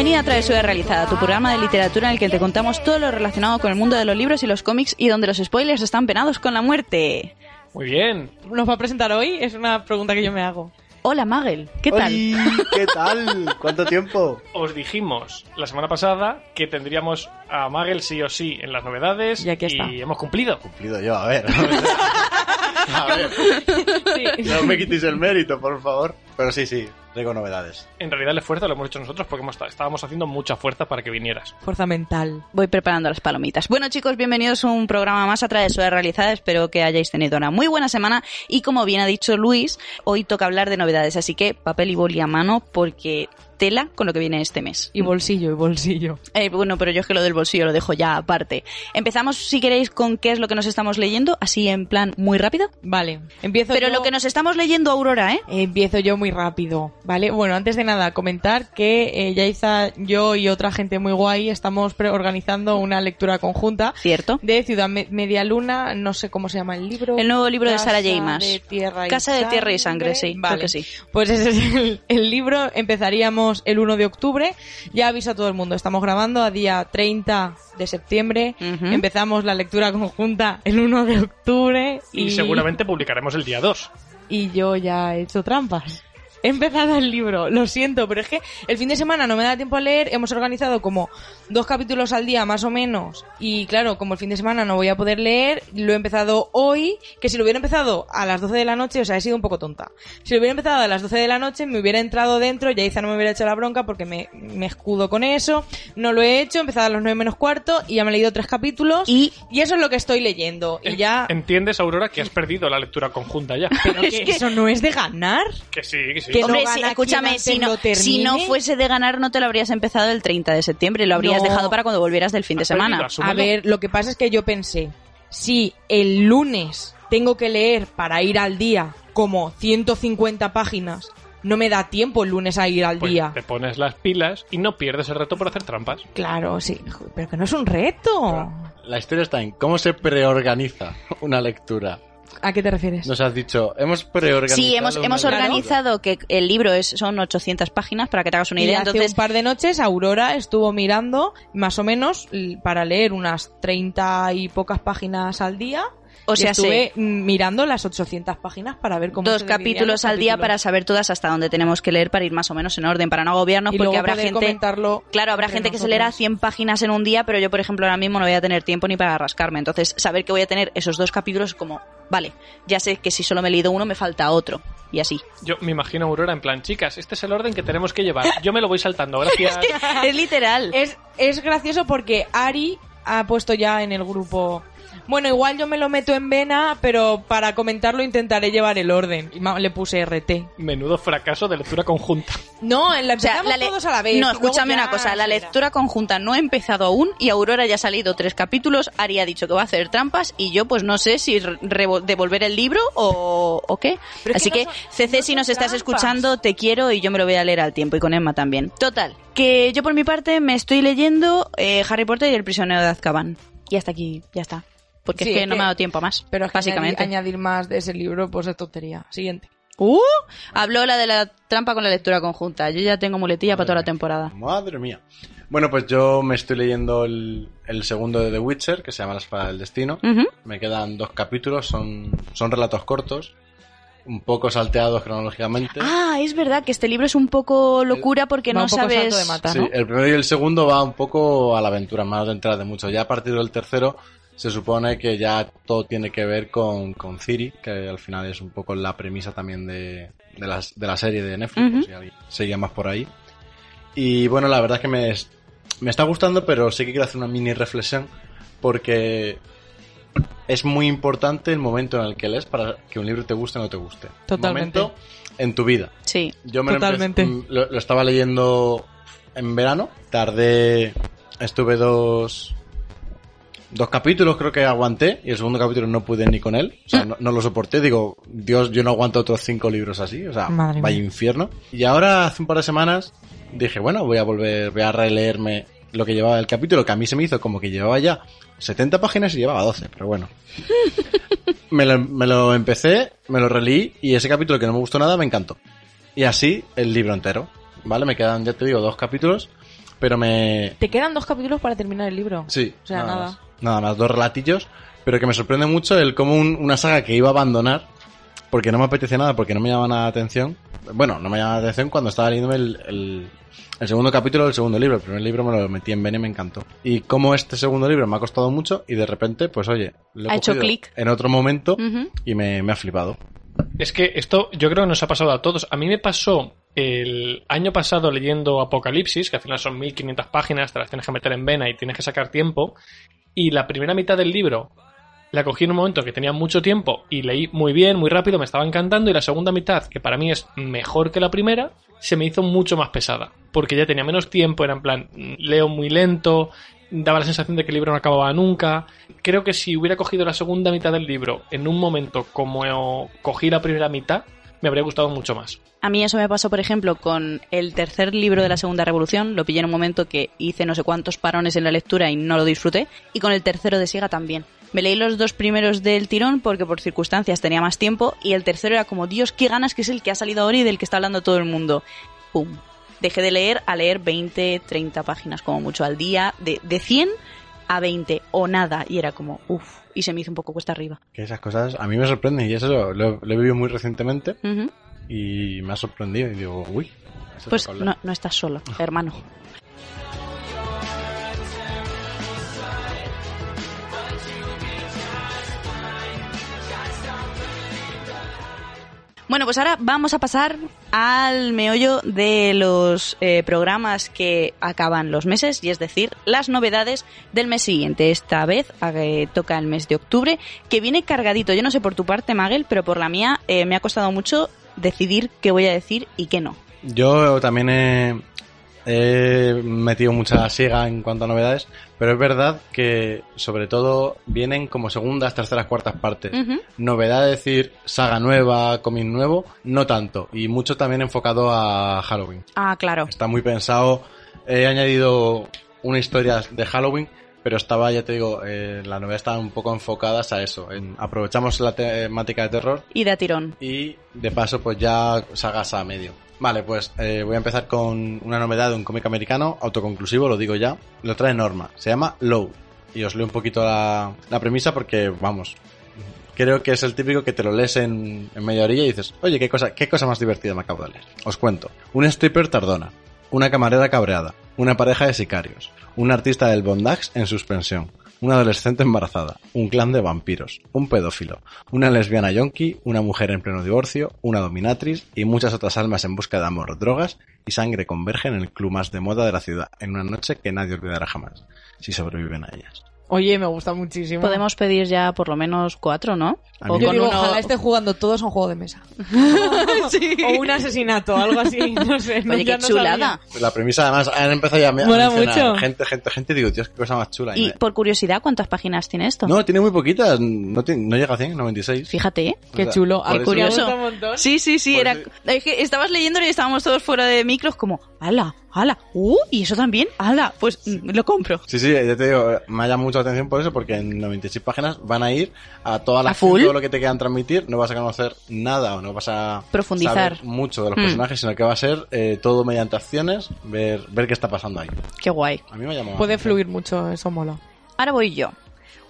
Bienvenida a Travesura Realizada, tu programa de literatura en el que te contamos todo lo relacionado con el mundo de los libros y los cómics y donde los spoilers están penados con la muerte. Muy bien. ¿Nos va a presentar hoy? Es una pregunta que yo me hago. Hola Magel, ¿qué tal? ¡Ay! ¿Qué tal? ¿Cuánto tiempo? Os dijimos la semana pasada que tendríamos a Magel sí o sí en las novedades Y aquí está. hemos cumplido. Cumplido yo, a ver. A ver, Sí. no me quitéis el mérito, por favor. Pero sí, sí, traigo novedades. En realidad el esfuerzo lo hemos hecho nosotros porque hemos, estábamos haciendo mucha fuerza para que vinieras. Fuerza mental. Voy preparando las palomitas. Bueno chicos, bienvenidos a un programa más a Travesura Realizada. Espero que hayáis tenido una muy buena semana y como bien ha dicho Luis, hoy toca hablar de novedades, así que papel y boli a mano porque tela con lo que viene este mes. Y bolsillo, y bolsillo. Eh, bueno, pero yo es que lo del bolsillo lo dejo ya aparte. Empezamos, si queréis, con qué es lo que nos estamos leyendo, así en plan muy rápido. Vale, empiezo Pero yo- lo que nos estamos leyendo, Aurora, ¿eh? Empiezo yo muy rápido, ¿vale? Bueno, antes de nada, comentar que eh, Yaiza, yo y otra gente muy guay estamos organizando una lectura conjunta Cierto. de Ciudad Me- Media Luna, no sé cómo se llama el libro. El nuevo libro de Sara J. Maas. Casa de Tierra y Sangre, sí, Vale. que sí. Pues ese es el, el libro. Empezaríamos el 1 de octubre. Ya aviso a todo el mundo. Estamos grabando a día 30 de septiembre. Empezamos la lectura conjunta el 1 de octubre. Y, seguramente publicaremos el día 2. Y yo ya he hecho trampas. He empezado el libro, lo siento, pero es que el fin de semana no me da tiempo a leer. Hemos organizado como dos capítulos al día más o menos. Y claro, como el fin de semana no voy a poder leer, lo he empezado hoy. Que si lo hubiera empezado a las 12 de la noche, o sea, he sido un poco tonta. Si lo hubiera empezado a las 12 de la noche, me hubiera entrado dentro, Yaiza no me hubiera hecho la bronca porque me, me escudo con eso. No lo he hecho, he empezado a las 9 menos cuarto y ya me he leído tres capítulos. Y y eso es lo que estoy leyendo. Y ya. ¿Entiendes, Aurora, que has perdido la lectura conjunta ya? Pero que eso no es de ganar. que sí, que sí. Que Hombre, no gana escúchame, si no, lo termine. si no fuese de ganar, no te lo habrías empezado el 30 de septiembre, lo habrías No. dejado para cuando volvieras del fin de semana. A ver, lo que pasa es que yo pensé, si el lunes tengo que leer para ir al día como 150 páginas, no me da tiempo el lunes a ir al Pues día. te pones las pilas y no pierdes el reto por hacer trampas. Claro, sí, pero que no es un reto. La historia está en cómo se preorganiza una lectura. ¿A qué te refieres? Nos has dicho, hemos preorganizado. Sí, hemos, organizado que el libro es, son 800 páginas, para que te hagas una Y idea. hace Entonces, un par de noches Aurora estuvo mirando más o menos para leer unas 30 y pocas páginas al día. O Y sea, estuve mirando las 800 páginas para ver cómo dos capítulos los al día para saber todas hasta dónde tenemos que leer para ir más o menos en orden, para no agobiarnos, y porque luego habrá poder gente... comentarlo Claro, habrá gente que se leerá 100 páginas en un día, pero yo, por ejemplo, ahora mismo no voy a tener tiempo ni para rascarme. Entonces, saber que voy a tener esos dos capítulos es como, vale, ya sé que si solo me he leído uno, me falta otro. Y así. Yo me imagino a Aurora en plan, chicas, este es el orden que tenemos que llevar. Yo me lo voy saltando, gracias. es literal. Es, es gracioso porque Ari ha puesto ya en el grupo. Bueno, igual yo me lo meto en vena, pero para comentarlo intentaré llevar el orden. Y le puse RT. Menudo fracaso de lectura conjunta. No, en la O sea, la todos a la vez. No, escúchame ya una cosa, la lectura conjunta no ha empezado aún y Aurora ya ha salido tres capítulos, Ari ha dicho que va a hacer trampas y yo pues no sé si devolver el libro o, o qué. Pero Así que que, no son- CC, no si nos estás escuchando, te quiero y yo me lo voy a leer al tiempo y con Emma también. Total, que yo por mi parte me estoy leyendo eh, Harry Potter y el prisionero de Azkaban. Y hasta aquí, ya está. Porque Sí, es que no me ha dado tiempo más, Pero es que básicamente. añadir, añadir más de ese libro, pues es tontería. Siguiente. ¡Uh! Habló la de la trampa con la lectura conjunta. Yo ya tengo muletilla para toda la temporada. Madre mía. Bueno, pues yo me estoy leyendo el, el segundo de The Witcher, que se llama La Espada del Destino. Me quedan dos capítulos, son, son relatos cortos, un poco salteados cronológicamente. Ah, es verdad que este libro es un poco locura porque Va no un poco sabes. salto de mata, Sí, ¿no? el primero y el segundo va un poco a la aventura, más de entrada de mucho. Ya a partir del tercero se supone que ya todo tiene que ver con, con Ciri, que al final es un poco la premisa también de, de, las- de la serie de Netflix, Ujú. por si alguien seguía más por ahí. Y bueno, la verdad es que me, me está gustando, pero sí que quiero hacer una mini reflexión, porque es muy importante el momento en el que lees para que un libro te guste o no te guste. Totalmente. Momento en tu vida. Sí. Yo me Totalmente. lo, lo estaba leyendo en verano. Tardé. Estuve dos. Dos capítulos creo que aguanté. Y el segundo capítulo no pude ni con él. O sea, no, no lo soporté. Digo, Dios, yo no aguanto otros cinco libros así. O sea, Madre vaya mía. infierno. Y ahora, hace un par de semanas, dije, bueno, voy a volver, voy a releerme lo que llevaba el capítulo, que a mí se me hizo como que llevaba ya 70 páginas y llevaba 12, pero bueno. me, lo, me lo empecé, me lo releí y ese capítulo que no me gustó nada me encantó. Y así el libro entero, ¿vale? Me quedan, ya te digo, dos capítulos pero me... Te quedan dos capítulos para terminar el libro. Sí, O sea, nada. Más. Nada más, dos relatillos, pero que me sorprende mucho el cómo un- una saga que iba a abandonar, porque no me apetecía nada, porque no me llamaba nada la atención. Bueno, no me llamaba la atención cuando estaba leyendo el, el, el segundo capítulo del segundo libro. El primer libro me lo metí en Bene y me encantó. Y como este segundo libro me ha costado mucho y de repente, pues oye, lo he Ha hecho clic. en otro momento y me, me ha flipado. Es que esto yo creo que nos ha pasado a todos. A mí me pasó el año pasado leyendo Apocalipsis, que al final son 1500 páginas, te las tienes que meter en vena y tienes que sacar tiempo. Y la primera mitad del libro la cogí en un momento que tenía mucho tiempo y leí muy bien, muy rápido, me estaba encantando. Y la segunda mitad, que para mí es mejor que la primera, se me hizo mucho más pesada. Porque ya tenía menos tiempo, era en plan, leo muy lento, daba la sensación de que el libro no acababa nunca. Creo que si hubiera cogido la segunda mitad del libro en un momento como cogí la primera mitad, me habría gustado mucho más. A mí eso me pasó, por ejemplo, con el tercer libro de la Segunda Revolución. Lo pillé en un momento que hice no sé cuántos parones en la lectura y no lo disfruté. Y con el tercero de Siega también. Me leí los dos primeros del tirón porque por circunstancias tenía más tiempo. Y el tercero era como, Dios, qué ganas que es el que ha salido ahora y del que está hablando todo el mundo. ¡Pum! Dejé de leer a leer 20, 30 páginas como mucho al día. De, de 100 a 20 o nada. Y era como, uff. Y se me hizo un poco cuesta arriba. Que esas cosas a mí me sorprenden y eso lo, lo- lo he vivido muy recientemente Ujú. y me ha sorprendido y digo, uy. Pues no, no estás solo, hermano. Bueno, pues ahora vamos a pasar al meollo de los eh, programas que acaban los meses, y es decir, las novedades del mes siguiente. Esta vez eh, toca el mes de octubre, que viene cargadito. Yo no sé por tu parte, Magel, pero por la mía eh, me ha costado mucho decidir qué voy a decir y qué no. Yo también he, he metido mucha siga en cuanto a novedades, pero es verdad que sobre todo vienen como segundas, terceras, cuartas partes. Novedad es decir, saga nueva, cómic nuevo, no tanto. Y mucho también enfocado a Halloween. Ah, claro. Está muy pensado. He añadido una historia de Halloween, pero estaba, ya te digo, eh, la novedad estaba un poco enfocadas a eso. En- aprovechamos la temática de terror Y de a tirón. y de paso pues ya sagas a medio. Vale, pues eh, voy a empezar con una novedad de un cómic americano, autoconclusivo, lo digo ya. Lo trae Norma, se llama Low. Y os leo un poquito la, la premisa porque, vamos, creo que es el típico que te lo lees en, en media orilla y dices, oye, qué cosa, qué cosa más divertida me acabo de leer. Os cuento. Un stripper tardona, una camarera cabreada, una pareja de sicarios, un artista del bondage en suspensión, una adolescente embarazada, un clan de vampiros, un pedófilo, una lesbiana yonki, una mujer en pleno divorcio, una dominatriz y muchas otras almas en busca de amor, drogas y sangre convergen en el club más de moda de la ciudad, en una noche que nadie olvidará jamás, si sobreviven a ellas. Oye, me gusta muchísimo. Podemos pedir ya por lo menos cuatro, ¿no? O mí- Yo con digo, uno- ojalá esté jugando todos a un juego de mesa. O un asesinato, algo así, no sé. no- Oye, qué no chulada. La premisa además han empezado ya a Mola mencionar mucho. gente, gente, gente, digo, Dios, qué cosa más chula. Y me- por curiosidad, ¿cuántas páginas tiene esto? No, tiene muy poquitas, no, tiene- no llega a 100, 96. Fíjate, ¿eh? Qué chulo. eso- curioso. Sí, sí, sí, Pues era... sí. Es que estabas leyéndolo y estábamos todos fuera de micros como, ala, ala, uh, y eso también, ala, pues mm, lo compro. Sí, sí, ya te digo, me ha llamado mucho la atención por eso, porque en 96 páginas van a ir a toda la ¿A full? todo lo que te quieran transmitir, no vas a conocer nada o no vas a Profundizar. saber mucho de los Mm. personajes, sino que va a ser eh, todo mediante acciones, ver, ver qué está pasando ahí. Qué guay. A mí me ha llamado. Puede fluir mucho, eso mola. Ahora voy yo.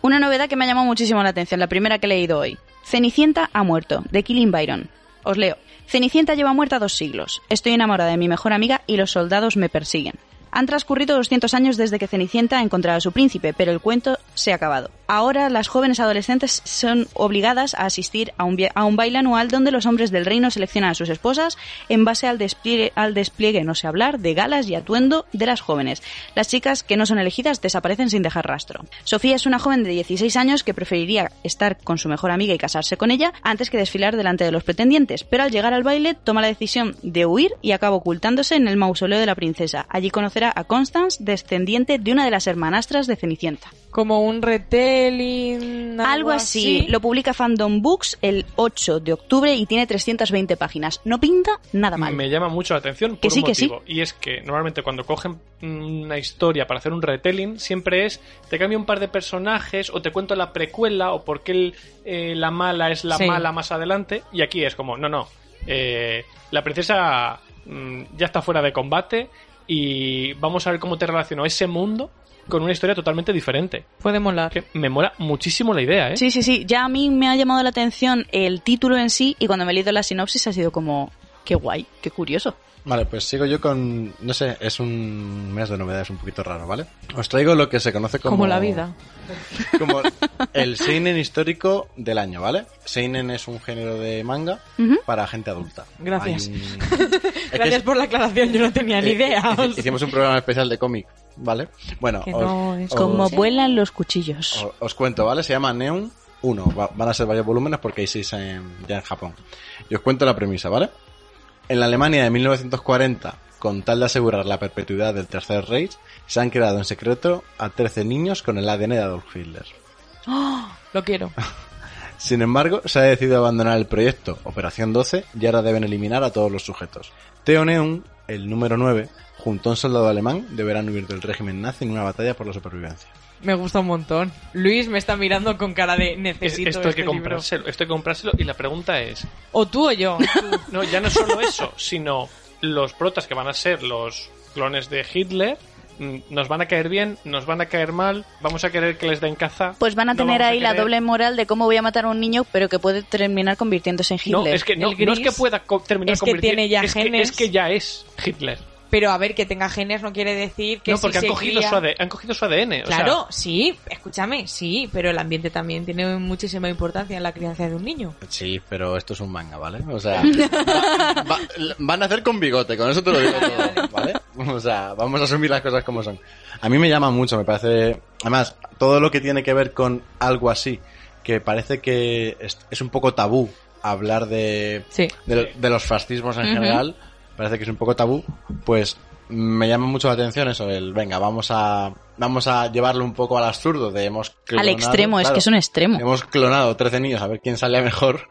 Una novedad que me ha llamado muchísimo la atención, la primera que he leído hoy. Cenicienta ha muerto, de Killing Byron. Os leo. Cenicienta lleva muerta dos siglos. Estoy enamorada de mi mejor amiga y los soldados me persiguen. Han transcurrido 200 años desde que Cenicienta encontrara a su príncipe, pero el cuento se ha acabado. Ahora las jóvenes adolescentes son obligadas a asistir a un, a un baile anual donde los hombres del reino seleccionan a sus esposas en base al despliegue, al despliegue, no sé hablar, de galas y atuendo de las jóvenes. Las chicas que no son elegidas desaparecen sin dejar rastro. Sofía es una joven de 16 años que preferiría estar con su mejor amiga y casarse con ella antes que desfilar delante de los pretendientes, pero al llegar al baile toma la decisión de huir y acaba ocultándose en el mausoleo de la princesa. Allí conocerá a Constance, descendiente de una de las hermanastras de Cenicienta. Como un retelling. Algo así. Lo publica Fandom Books el 8 de octubre y tiene 320 páginas. No pinta nada mal. Me llama mucho la atención por Que sí, un que sí. motivo. Y es que normalmente cuando cogen una historia para hacer un retelling, siempre es te cambio un par de personajes o te cuento la precuela o por qué el, eh, la mala es la Sí. mala más adelante. Y aquí es como, no, no. eh, la princesa mm, ya está fuera de combate y vamos a ver cómo te relaciono ese mundo con una historia totalmente diferente. Puede molar. Que me mola muchísimo la idea, ¿eh? Sí, sí, sí. Ya a mí me ha llamado la atención el título en sí y cuando me he leído la sinopsis ha sido como, qué guay, qué curioso. Vale, pues sigo yo con, no sé, es un mes de novedades un poquito raro, ¿vale? Os traigo lo que se conoce como... Como la vida. Como el Seinen histórico del año, ¿vale? Seinen es un género de manga para gente adulta. Gracias. Un- Gracias es- por la aclaración, yo no tenía ni eh, idea. o sea. Hicimos un programa especial de cómic, ¿vale? Bueno, Que os, no es os- Como vuelan los cuchillos. os- os cuento, ¿vale? Se llama Neon 1. Va- van a ser varios volúmenes porque hay seis en- ya en Japón. Y os cuento la premisa, ¿vale? En la Alemania de 1940, con tal de asegurar la perpetuidad del Tercer Reich, se han creado en secreto a 13 niños con el ADN de Adolf Hitler. Lo quiero. Sin embargo, se ha decidido abandonar el proyecto Operación 12 y ahora deben eliminar a todos los sujetos. Theo Neun, el número 9, junto a un soldado alemán, deberán huir del régimen nazi en una batalla por la supervivencia. Me gusta un montón. Luis me está mirando con cara de Es- necesito esto hay este que libro. comprárselo, esto hay que comprárselo y la pregunta es, O tú o yo. no, ya no solo eso, sino los protas que van a ser los clones de Hitler, mm, nos van a caer bien, nos van a caer mal, vamos a querer que les den caza. Pues van a no tener ahí la doble moral de cómo voy a matar a un niño, pero que puede terminar convirtiéndose en Hitler. No, es que no, es que pueda terminar es que tiene ya es que- genes. es que ya es Hitler. Pero a ver, que tenga genes no quiere decir que no, si porque han se cogido, cría- su AD han cogido su ADN. o sea, Claro, sí, escúchame, sí, pero el ambiente también tiene muchísima importancia en la crianza de un niño. Sí, pero esto es un manga, ¿vale? O sea, va- va- van a hacer con bigote, con eso te lo digo todo, ¿vale? O sea, vamos a asumir las cosas como son. A mí me llama mucho, me parece... Además, todo lo que tiene que ver con algo así, que parece que es, es un poco tabú hablar de, Sí. de, de los fascismos en general, parece que es un poco tabú, pues me llama mucho la atención eso, el venga, vamos a vamos a llevarlo un poco al absurdo de hemos Al clonado- extremo, es que es un extremo. Hemos clonado 13 niños a ver quién sale mejor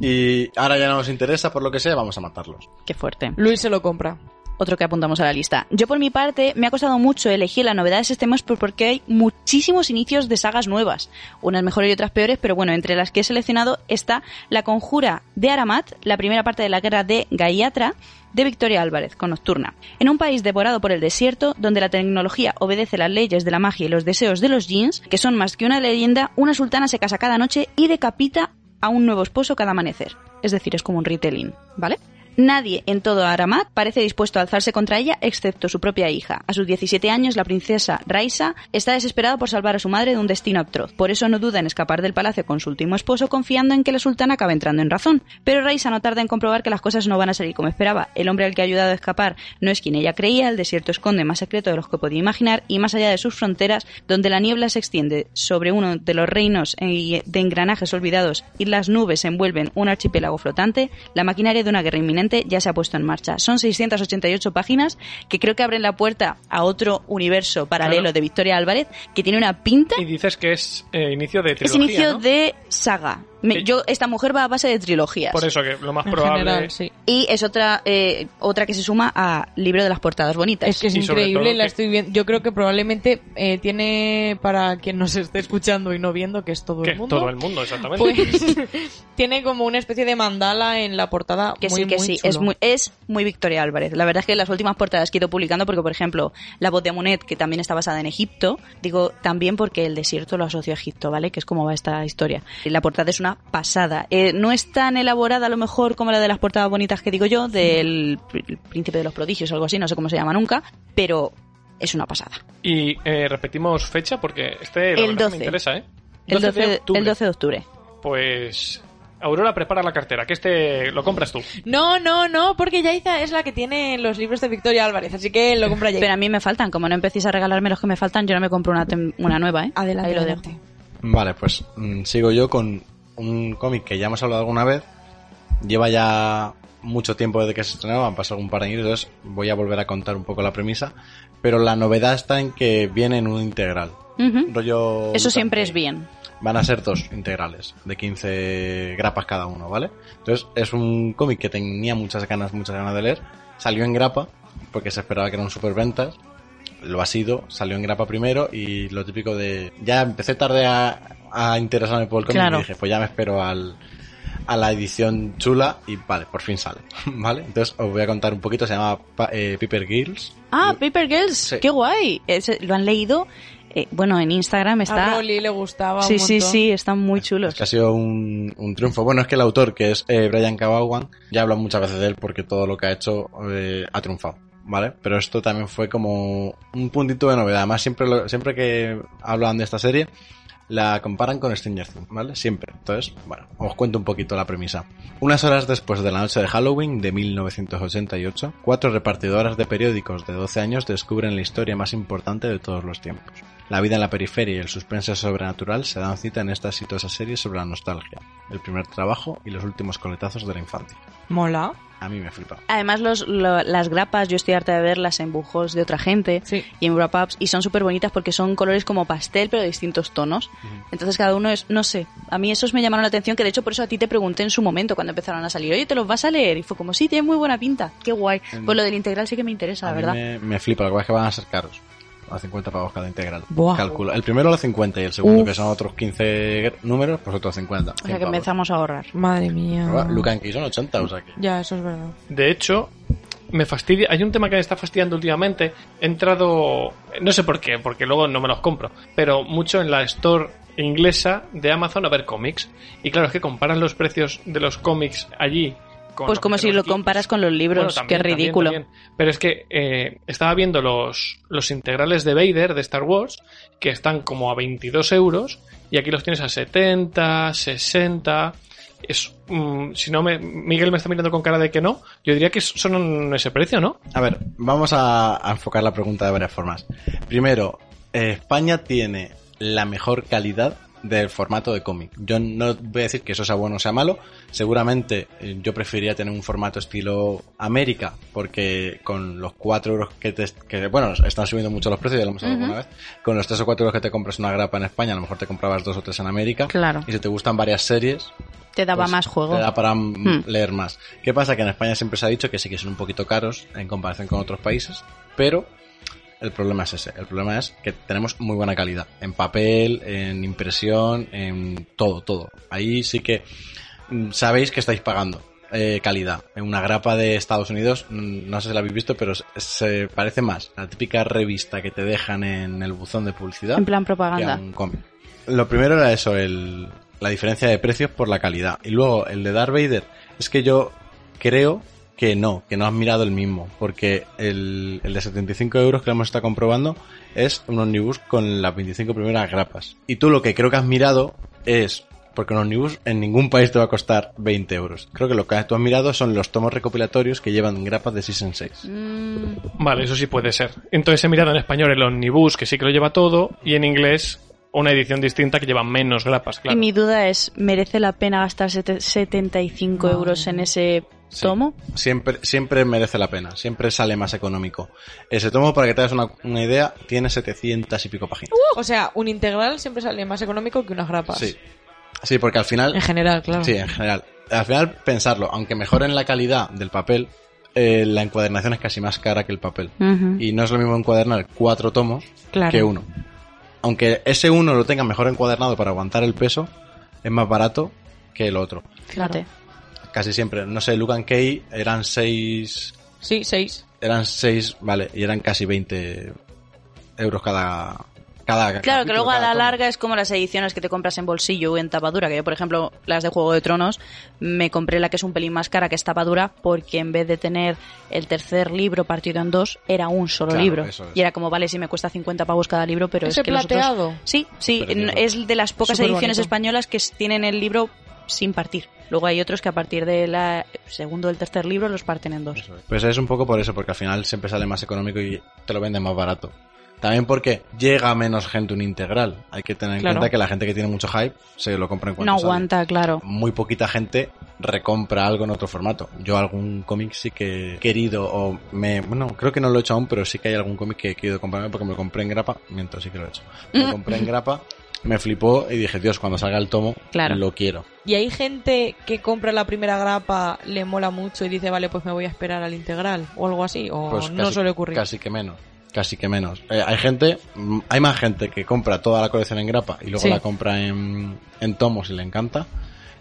y ahora ya no nos interesa por lo que sea, vamos a matarlos. Qué fuerte. Luis se lo compra. Otro que apuntamos a la lista. Yo por mi parte me ha costado mucho elegir las novedades este por- porque hay muchísimos inicios de sagas nuevas. Unas mejores y otras peores, pero bueno, entre las que he seleccionado está La Conjura de Aramat, la primera parte de la guerra de Gaiatra, de Victoria Álvarez, con Nocturna. En un país devorado por el desierto, donde la tecnología obedece las leyes de la magia y los deseos de los jeans, que son más que una leyenda, una sultana se casa cada noche y decapita a un nuevo esposo cada amanecer. Es decir, es como un retelling, ¿vale? Nadie en todo Aramat parece dispuesto a alzarse contra ella excepto su propia hija. A sus 17 años, la princesa Raisa está desesperada por salvar a su madre de un destino atroz. Por eso no duda en escapar del palacio con su último esposo, confiando en que la sultana acabe entrando en razón. Pero Raisa no tarda en comprobar que las cosas no van a salir como esperaba. El hombre al que ha ayudado a escapar no es quien ella creía, el desierto esconde más secreto de los que podía imaginar y más allá de sus fronteras, donde la niebla se extiende sobre uno de los reinos de engranajes olvidados y las nubes envuelven un archipiélago flotante, la maquinaria de una guerra inminente ya se ha puesto en marcha. Son 688 páginas que creo que abren la puerta a otro universo paralelo Claro. de Victoria Álvarez que tiene una pinta. Y dices que es eh, inicio de Es inicio ¿no? de saga. Me- yo esta mujer va a base de trilogías. Por eso que lo más En probable... general, sí. Y es otra eh, otra que se suma a libro de las portadas bonitas. Es que es Y increíble, la que- estoy viendo. Yo creo que probablemente eh, tiene, para quien nos esté escuchando y no viendo, que es todo que el mundo, todo el mundo, exactamente. pues tiene como una especie de mandala en la portada. Que muy, sí, que muy sí, chulo. es muy, es muy Victoria Álvarez. La verdad es que las últimas portadas que he ido publicando, porque por ejemplo, La voz de Amunet, que también está basada en Egipto, digo también porque el desierto lo asocio a Egipto, ¿vale? Que es como va esta historia. La portada es una pasada. Eh, no es tan elaborada a lo mejor como la de las portadas bonitas que digo yo, del Pr- Príncipe de los Prodigios o algo así, no sé cómo se llama nunca, pero es una pasada. Y eh, repetimos fecha porque este la El verdad que 12. me interesa, ¿eh? El 12, de octubre. el 12 de octubre. Pues Aurora prepara la cartera, que este lo compras tú. No, no, no, porque Yaiza es la que tiene los libros de Victoria Álvarez, así que lo compra Yaiza. Pero a mí me faltan, como no empecéis a regalarme los que me faltan, yo no me compro una, una nueva, ¿eh? Adelante, Ahí lo dejo. Vale, pues mm, sigo yo con un cómic que ya hemos hablado alguna vez. Lleva ya mucho tiempo desde que se estrenó, han pasado un par de años, entonces voy a volver a contar un poco la premisa. Pero la novedad está en que viene en un integral. Rollo Eso siempre es bien. Van a ser dos integrales, de 15 grapas cada uno, ¿vale? Entonces es un cómic que tenía muchas ganas, muchas ganas de leer. Salió en grapa, porque se esperaba que eran superventas. Lo ha sido, salió en grapa primero y lo típico de... Ya empecé tarde a, a interesarme por el cómic Claro. y dije, pues ya me espero al, a la edición chula y vale, por fin sale, ¿vale? Entonces os voy a contar un poquito, se llama Pa- eh, Piper Girls. Ah, Paper Girls, Sí. qué guay. ¿Lo han leído? Eh, bueno, en Instagram A está... Rolly le gustaba Sí, un sí, sí, están muy chulos. Es que ha sido un, un triunfo. Bueno, es que el autor, que es eh, Brian Cabawan, ya habla muchas veces de él porque todo lo que ha hecho eh, ha triunfado, ¿vale? Pero esto también fue como un puntito de novedad. Además, siempre, lo- siempre que hablan de esta serie, la comparan con Stranger Things, ¿vale? Siempre. Entonces, bueno, os cuento un poquito la premisa. Unas horas después de la noche de Halloween de 1988, cuatro repartidoras de periódicos de 12 años descubren la historia más importante de todos los tiempos. La vida en la periferia y el suspense sobrenatural se dan cita en esta exitosa serie sobre la nostalgia, el primer trabajo y los últimos coletazos de la infancia. Mola. A mí me flipa. Además, los, lo- las grapas, yo estoy harta de verlas en bujos de otra gente Sí. y en wrap-ups y son súper bonitas porque son colores como pastel pero de distintos tonos. Entonces cada uno es, no sé, a mí esos me llamaron la atención que de hecho por eso a ti te pregunté en su momento cuando empezaron a salir, oye, ¿te los vas a leer? Y fue como, sí, tiene muy buena pinta, qué guay. En- Pues lo del integral sí que me interesa, a la mí verdad. me, me flipa, lo que pasa es que van a ser caros. A 50 pavos cada integral. Buah. Calculo. El primero a los 50 y el segundo, Uf. que son otros 15 números, pues otros 50. O sea que empezamos a ahorrar. Madre mía. Lucan Key son 80, o sea que... Ya, eso es verdad. De hecho, me fastidia. Hay un tema que me está fastidiando últimamente. He entrado. No sé por qué, porque luego no me los compro. Pero mucho en la store inglesa de Amazon a ver cómics. Y claro, es que comparas los precios de los cómics allí. Con Pues como si lo aquí. comparas con los libros, Bueno, también, qué ridículo. también. Pero es que eh, estaba viendo los, los integrales de Vader de Star Wars, que están como a 22 euros, y aquí los tienes a 70, 60. Es, mm, si no me, Miguel me está mirando con cara de que no, yo diría que son ese precio, ¿no? A ver, vamos a, a enfocar la pregunta de varias formas. Primero, eh, España tiene la mejor calidad del formato de cómic. Yo no voy a decir que eso sea bueno o sea malo. Seguramente eh, yo preferiría tener un formato estilo América, porque con los 4 euros que te... Que, bueno, están subiendo mucho los precios, ya lo hemos hablado alguna vez. Con los 3 o 4 euros que te compras una grapa en España, a lo mejor te comprabas dos o tres en América. Claro. Y si te gustan varias series, Te daba pues, más juego. Te da para mm, Hmm. leer más. ¿Qué pasa? Que en España siempre se ha dicho que sí que son un poquito caros en comparación con otros países, pero el problema es ese. El problema es que tenemos muy buena calidad. En papel, en impresión, en todo, todo. Ahí sí que mm, sabéis que estáis pagando. eh, calidad. En una grapa de Estados Unidos, mm, no sé si la habéis visto, pero se, parece más a la típica revista que te dejan en el buzón de publicidad En plan que a propaganda. un cómic. Lo primero era eso, el, la diferencia de precios por la calidad. Y luego el de Darth Vader, es que yo creo que no, que no has mirado el mismo, porque el, el de 75 euros que hemos estado comprobando es un omnibus con las 25 primeras grapas. Y tú lo que creo que has mirado es, porque un omnibus en ningún país te va a costar 20 euros. Creo que lo que tú has mirado son los tomos recopilatorios que llevan grapas de 6 en 6. Mm, Vale, eso sí puede ser. Entonces he mirado en español el Omnibus, que sí que lo lleva todo, y en inglés una edición distinta que lleva menos grapas, claro. Y mi duda es, ¿merece la pena gastar sete- 75 No. euros en ese Sí. tomo? Siempre, siempre merece la pena, siempre sale más económico. Ese tomo, para que te hagas una, una idea, tiene 700 y pico páginas. O sea, un integral siempre sale más económico que unas grapas. Sí. Sí, porque al final... En general, claro. Sí, en general. Al final, pensarlo, aunque mejoren la calidad del papel, eh, la encuadernación es casi más cara que el papel. Y no es lo mismo encuadernar cuatro tomos Claro. que uno. Aunque ese uno lo tenga mejor encuadernado para aguantar el peso, es más barato que el otro. Fíjate. Casi siempre. No sé, Lucan Key eran seis... Sí, seis. Eran seis, vale, y eran casi 20 euros cada... cada Claro, que luego a la larga es como las ediciones que te compras en bolsillo o en tapadura, que yo, por ejemplo, las de Juego de Tronos, me compré la que es un pelín más cara que es tapadura, porque en vez de tener el tercer libro partido en dos, era un solo Claro, libro. eso es. Y era como, vale, sí me cuesta 50 pavos cada libro, pero ¿Ese es que los otros- plateado? Sí, sí, Pero es de las pocas ediciones bonito. españolas que tienen el libro sin partir. Luego hay otros que a partir del segundo o el tercer libro los parten en dos. Es. Pues es un poco por eso, porque al final siempre sale más económico y te lo venden más barato. También porque llega menos gente un integral. Hay que tener en Claro. cuenta que la gente que tiene mucho hype se lo compra en cuanto No sale. aguanta, claro. Muy poquita gente recompra algo en otro formato. Yo algún cómic sí que he querido o me... Bueno, creo que no lo he hecho aún, pero sí que hay algún cómic que he querido comprarme porque me lo compré en grapa. Mientras sí que lo he hecho. Me lo compré en grapa, me flipó y dije, Dios, cuando salga el tomo, Claro. lo quiero. Y hay gente que compra la primera grapa, le mola mucho y dice, vale, pues me voy a esperar al integral o algo así. O Pues no casi- suele ocurrir. Casi que menos. Casi que menos. Eh, hay gente, mm, hay más gente que compra toda la colección en grapa y luego Sí. la compra en, en tomos y le encanta.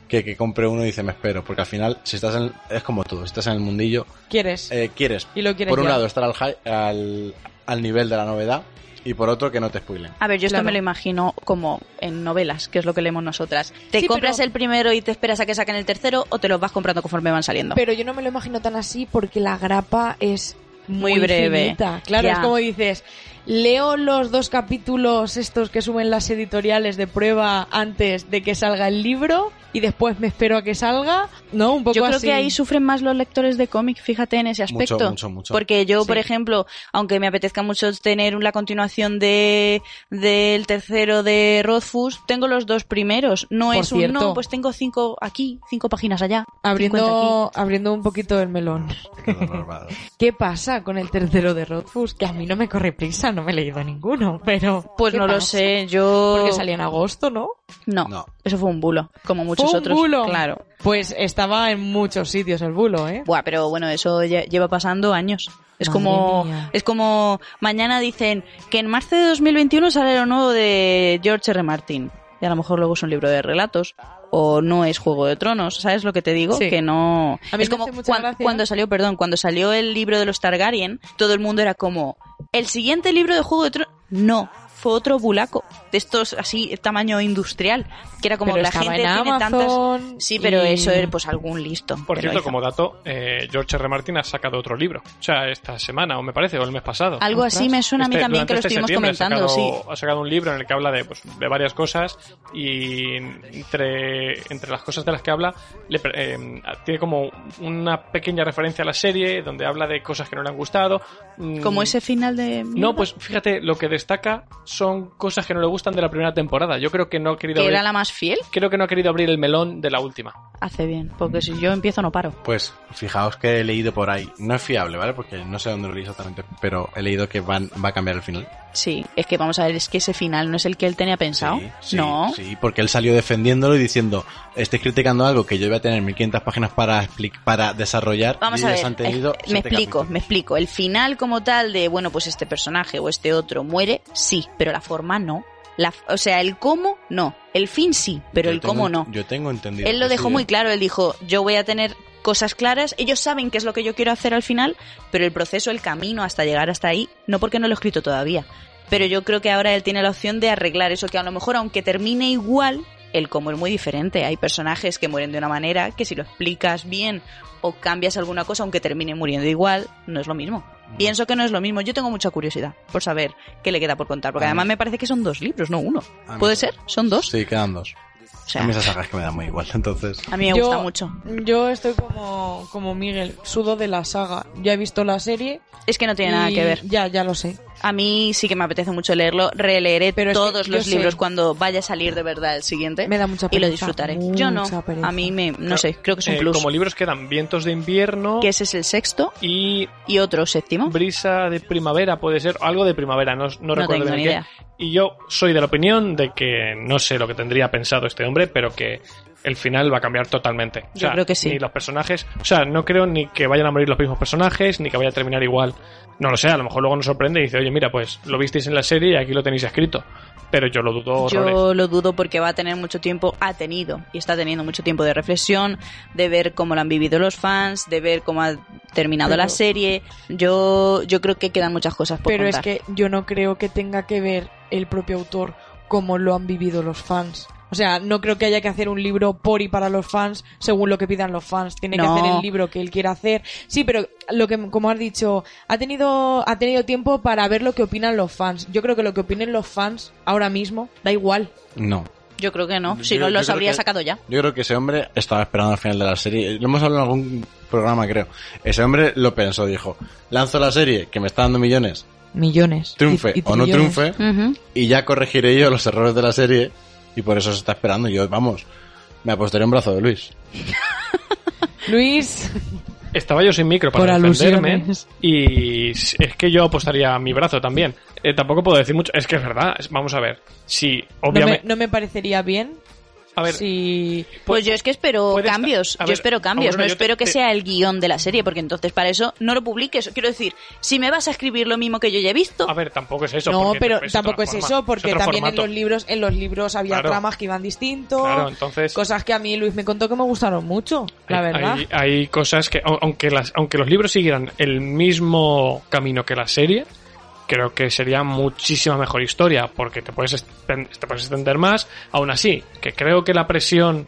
que que compre uno y dice me espero. Porque al final, si estás en, es como tú, si estás en el mundillo, ¿Quieres? eh, quieres, Y lo quieres por un ya. lado, estar al, al, al nivel de la novedad y por otro, que no te spoilen. A ver, yo esto Claro. me lo imagino como en novelas, que es lo que leemos nosotras. ¿Te Sí, compras pero- el primero y te esperas a que saquen el tercero o te los vas comprando conforme van saliendo? Pero yo no me lo imagino tan así porque la grapa es Muy muy, breve. finita. Claro, Ya. es como dices, leo los dos capítulos estos que suben las editoriales de prueba antes de que salga el libro y después me espero a que salga, ¿no? Un poco Yo creo así. que ahí sufren más los lectores de cómic, fíjate en ese Mucho, aspecto. mucho, mucho. Porque yo, Sí. por ejemplo, aunque me apetezca mucho tener la continuación de del tercero de Rothfuss, tengo los dos primeros. No Por es un cierto. no, pues tengo cinco aquí, cinco páginas allá. 50 Abriendo, abriendo un poquito el melón. ¿Qué pasa con el tercero de Rothfuss? Que a mí no me corre prisa, no me he leído ninguno, pero... Pues ¿qué no lo sé, yo... Porque salía en agosto, ¿no? No, No. eso fue un bulo, como muchos ¿Fue un otros. bulo? Claro. Pues estaba en muchos sitios el bulo, ¿eh? Buah, pero bueno, eso lle- lleva pasando años. Es Madre como, mía. es como mañana dicen que en marzo de 2021 sale lo nuevo de George R. Martin. Y a lo mejor luego es un libro de relatos. O no es Juego de Tronos. ¿Sabes lo que te digo? Sí. Que no. A mí es me como cuan- cuando salió, perdón, cuando salió el libro de los Targaryen, todo el mundo era como, ¿el siguiente libro de Juego de Tronos? No. Fue otro bulaco. De estos así, tamaño industrial. Que era como Pero la gente en tiene Amazon tantas. Sí, pero y- eso era pues algún listo. Por cierto, como dato, eh, George R. Martin ha sacado otro libro. O sea, esta semana, o me parece, o el mes pasado. Algo así Ostras. me suena a mí Este- también que lo este estuvimos comentando, ha sí. sacado, Ha sacado un libro en el que habla de, pues, de varias cosas y entre, entre las cosas de las que habla le eh, tiene como una pequeña referencia a la serie donde habla de cosas que no le han gustado. Mm, Como ese final de... No, pues fíjate, lo que destaca son cosas que no le gustan de la primera temporada. Yo creo que no ha querido Que abrir, era la más fiel. creo que no ha querido abrir el melón de la última. Hace bien, porque si yo empiezo no paro. Pues fijaos que he leído por ahí, no es fiable, ¿vale? Porque no sé dónde lo leí exactamente, pero he leído que van, va a cambiar el final. Sí, es que vamos a ver, es que ese final no es el que él tenía pensado. Sí, sí, no. Sí, porque él salió defendiéndolo y diciendo, estáis criticando algo que yo voy a tener 1500 páginas para para desarrollar. Vamos y a ver, han tenido eh, me explico, capítulos". me explico. El final como tal de, bueno, pues este personaje o este otro muere, sí, pero la forma no. La, o sea, el cómo, no. El fin sí, pero Yo el tengo cómo no. Yo tengo entendido. Él lo dejó sí, muy ¿eh? claro, él dijo, yo voy a tener cosas claras, ellos saben qué es lo que yo quiero hacer al final, pero el proceso, el camino hasta llegar hasta ahí, no porque no lo he escrito todavía, pero yo creo que ahora él tiene la opción de arreglar eso, que a lo mejor aunque termine igual, el cómo es muy diferente, hay personajes que mueren de una manera que si lo explicas bien o cambias alguna cosa, aunque termine muriendo igual, no es lo mismo. Pienso que no es lo mismo. Yo tengo mucha curiosidad por saber qué le queda por contar, porque además me parece que son dos libros, no uno. A mí ¿Puede ser? ¿Son dos? Sí, quedan dos. O sea, a mí esas sagas que me dan muy igual, entonces. a mí me Yo- gusta mucho. Yo estoy como, como Miguel, sudo de la saga. Ya he visto la serie. Es que no tiene nada que ver. Ya, ya lo sé. A mí sí que me apetece mucho leerlo. Releeré Pero es que todos los sé- libros cuando vaya a salir de verdad el siguiente. Me da mucha Y lo pereza, disfrutaré. Yo no. pereza. A mí me, no Claro, sé, creo que es un Eh, plus. como libros quedan Vientos de invierno Que ese es el sexto y y otro séptimo. Brisa de primavera, puede ser, algo de primavera, no, no, recuerdo tengo bien ni qué. Y yo soy de la opinión de que no sé lo que tendría pensado este hombre, pero que el final va a cambiar totalmente. O Yo creo que sí. Ni los personajes, o sea, no creo ni que vayan a morir los mismos personajes, ni que vaya a terminar igual. No lo sé, a lo mejor luego nos sorprende y dice, oye, mira, pues lo visteis en la serie y aquí lo tenéis escrito. Pero yo lo dudo horrores. Yo lo dudo porque va a tener mucho tiempo, ha tenido y está teniendo mucho tiempo de reflexión, de ver cómo lo han vivido los fans, de ver cómo ha terminado Pero- la serie. Yo, yo creo que quedan muchas cosas por Pero contar. es que yo no creo que tenga que ver el propio autor cómo lo han vivido los fans. O sea, no creo que haya que hacer un libro por y para los fans según lo que pidan los fans. Tiene No. que hacer el libro que él quiera hacer. Sí, pero lo que, como has dicho, ha tenido, ha tenido tiempo para ver lo que opinan los fans. Yo creo que lo que opinen los fans ahora mismo da igual. No. Yo creo que no. Si Yo- no, los habría que- sacado ya. Yo creo que ese hombre estaba esperando al final de la serie. Lo hemos hablado en algún programa, creo. Ese hombre lo pensó, dijo, lanzo la serie que me está dando millones, Millones. triunfe Y- y o no triunfe, y ya corregiré yo los errores de la serie, y por eso se está esperando. Yo, vamos, me apostaré un brazo de Luis. Luis, Estaba yo sin micro para Por defenderme alusiones. y es que yo apostaría a mi brazo también. Eh, tampoco puedo decir mucho, es que es verdad, vamos a ver. Si no me, obviamente no me parecería bien A ver, si... Pues yo es que espero estar- cambios, yo ver, espero cambios, no te- espero que te- sea el guion de la serie, porque entonces para eso no lo publiques. Quiero decir, si me vas a escribir lo mismo que yo ya he visto, A ver, tampoco es eso. no, pero es tampoco es forma, eso, porque también en los libros, en los libros había Claro. tramas que iban distintos, Claro, entonces- cosas que a mí Luis me contó que me gustaron mucho, la Hay- verdad. Hay, hay cosas que, au- aunque, las, aunque los libros siguieran el mismo camino que la serie, creo que sería muchísima mejor historia, porque te puedes, te puedes extender más. Aún así, que creo que la presión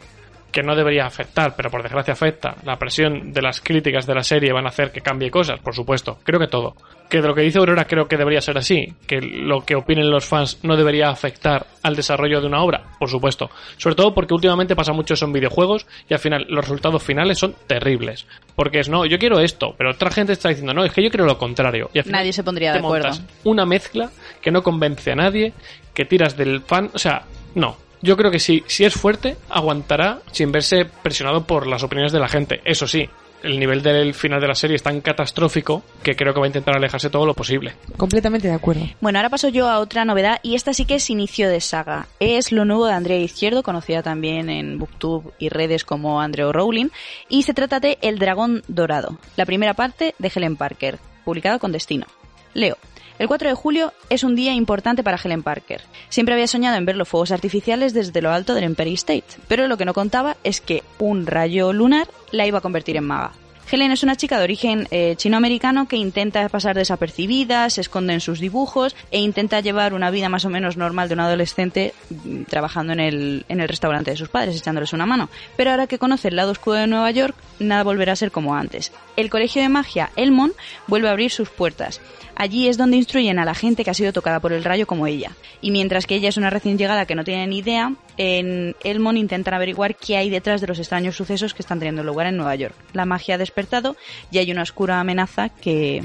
que no debería afectar, pero por desgracia afecta, la presión de las críticas de la serie van a hacer que cambie cosas, por supuesto. Creo que todo. Que de lo que dice Aurora creo que debería ser así, que lo que opinen los fans no debería afectar al desarrollo de una obra, por supuesto. Sobre todo porque últimamente pasa mucho eso en videojuegos y al final los resultados finales son terribles. Porque es, no, yo quiero esto, pero otra gente está diciendo, no, es que yo quiero lo contrario. Y al final Nadie se pondría de acuerdo. una mezcla que no convence a nadie, que tiras del fan, o sea, no. Yo creo que si, si es fuerte, aguantará sin verse presionado por las opiniones de la gente. Eso sí, el nivel del final de la serie es tan catastrófico que creo que va a intentar alejarse todo lo posible. Completamente de acuerdo. Bueno, ahora paso yo a otra novedad y esta sí que es inicio de saga. Es lo nuevo de Andrea Izquierdo, conocida también en Booktube y redes como Andrea Rowling, y se trata de El dragón dorado, la primera parte de Helen Parker, publicada con Destino. Leo. El 4 de julio es un día importante para Helen Parker. Siempre había soñado en ver los fuegos artificiales desde lo alto del Empire State, pero lo que no contaba es que un rayo lunar la iba a convertir en maga. Helen es una chica de origen eh, chino-americano que intenta pasar desapercibida, se esconde en sus dibujos e intenta llevar una vida más o menos normal de un adolescente mm, trabajando en el, en el restaurante de sus padres, echándoles una mano. Pero ahora que conoce el lado oscuro de Nueva York, nada volverá a ser como antes. El colegio de magia Elmon vuelve a abrir sus puertas. Allí es donde instruyen a la gente que ha sido tocada por el rayo como ella. Y mientras que ella es una recién llegada que no tiene ni idea, en Elmon intentan averiguar qué hay detrás de los extraños sucesos que están teniendo lugar en Nueva York. La magia ha despertado y hay una oscura amenaza que,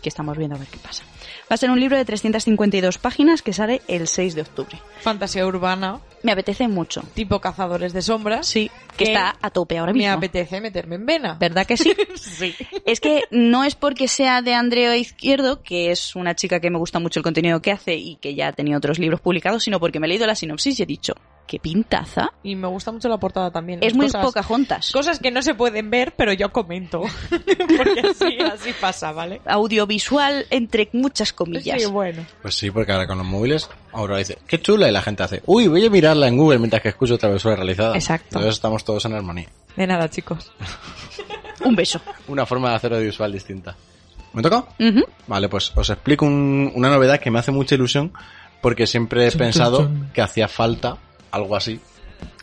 que estamos viendo a ver qué pasa. Va a ser un libro de 352 páginas que sale el 6 de octubre. Fantasía urbana, Me apetece mucho. tipo cazadores de sombras. Sí, que que está a tope ahora Me mismo. apetece meterme en vena. ¿Verdad que sí? Sí. Es que no es porque sea de Andrea Izquierdo, que es una chica que me gusta mucho el contenido que hace y que ya ha tenido otros libros publicados, sino porque me he leído la sinopsis y he dicho, qué pintaza. Y me gusta mucho la portada también. Es muy cosas, poca juntas. Cosas que no se pueden ver, pero yo comento. Porque así, así pasa, ¿vale? Audiovisual entre muchas comillas. Sí, bueno. Pues sí, porque ahora con los móviles, ahora dice, qué chula, y la gente hace, uy, voy a mirarla en Google mientras que escucho travesura realizada. Exacto. Entonces estamos todos en armonía. De nada, chicos. Un beso. Una forma de hacer audiovisual distinta. ¿Me toca? Vale, pues os explico un- una novedad que me hace mucha ilusión porque siempre he pensado que hacía falta algo así.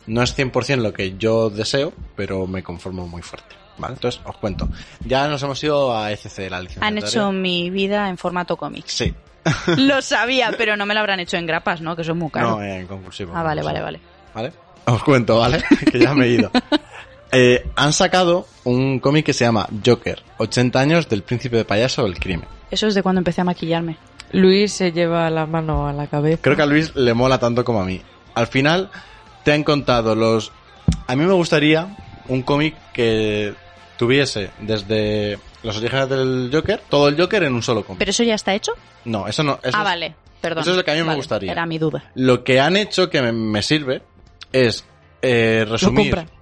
No es 100% lo que yo deseo, pero me conformo muy fuerte. ¿Vale? Entonces, os cuento. Ya nos hemos ido a ECC, la licenciatura. Han hecho mi vida en formato cómics. Sí. Lo sabía, pero no me lo habrán hecho en grapas, ¿no? Que eso es muy caro. No, en concursivo. ah, vale, vale, vale. ¿Vale? Os cuento, ¿vale? que ya me he ido. Eh, han sacado un cómic que se llama Joker, 80 años del príncipe de payaso del crimen. Eso es de cuando empecé a maquillarme. Luis se lleva la mano a la cabeza. Creo que a Luis le mola tanto como a mí. Al final te han contado los... A mí me gustaría un cómic que tuviese desde los orígenes del Joker, todo el Joker en un solo cómic. ¿Pero eso ya está hecho? No, eso no. eso ah, es- vale. Perdón. eso es lo que a mí me gustaría. Era mi duda. Lo que han hecho que me, me sirve es eh, resumir... compra.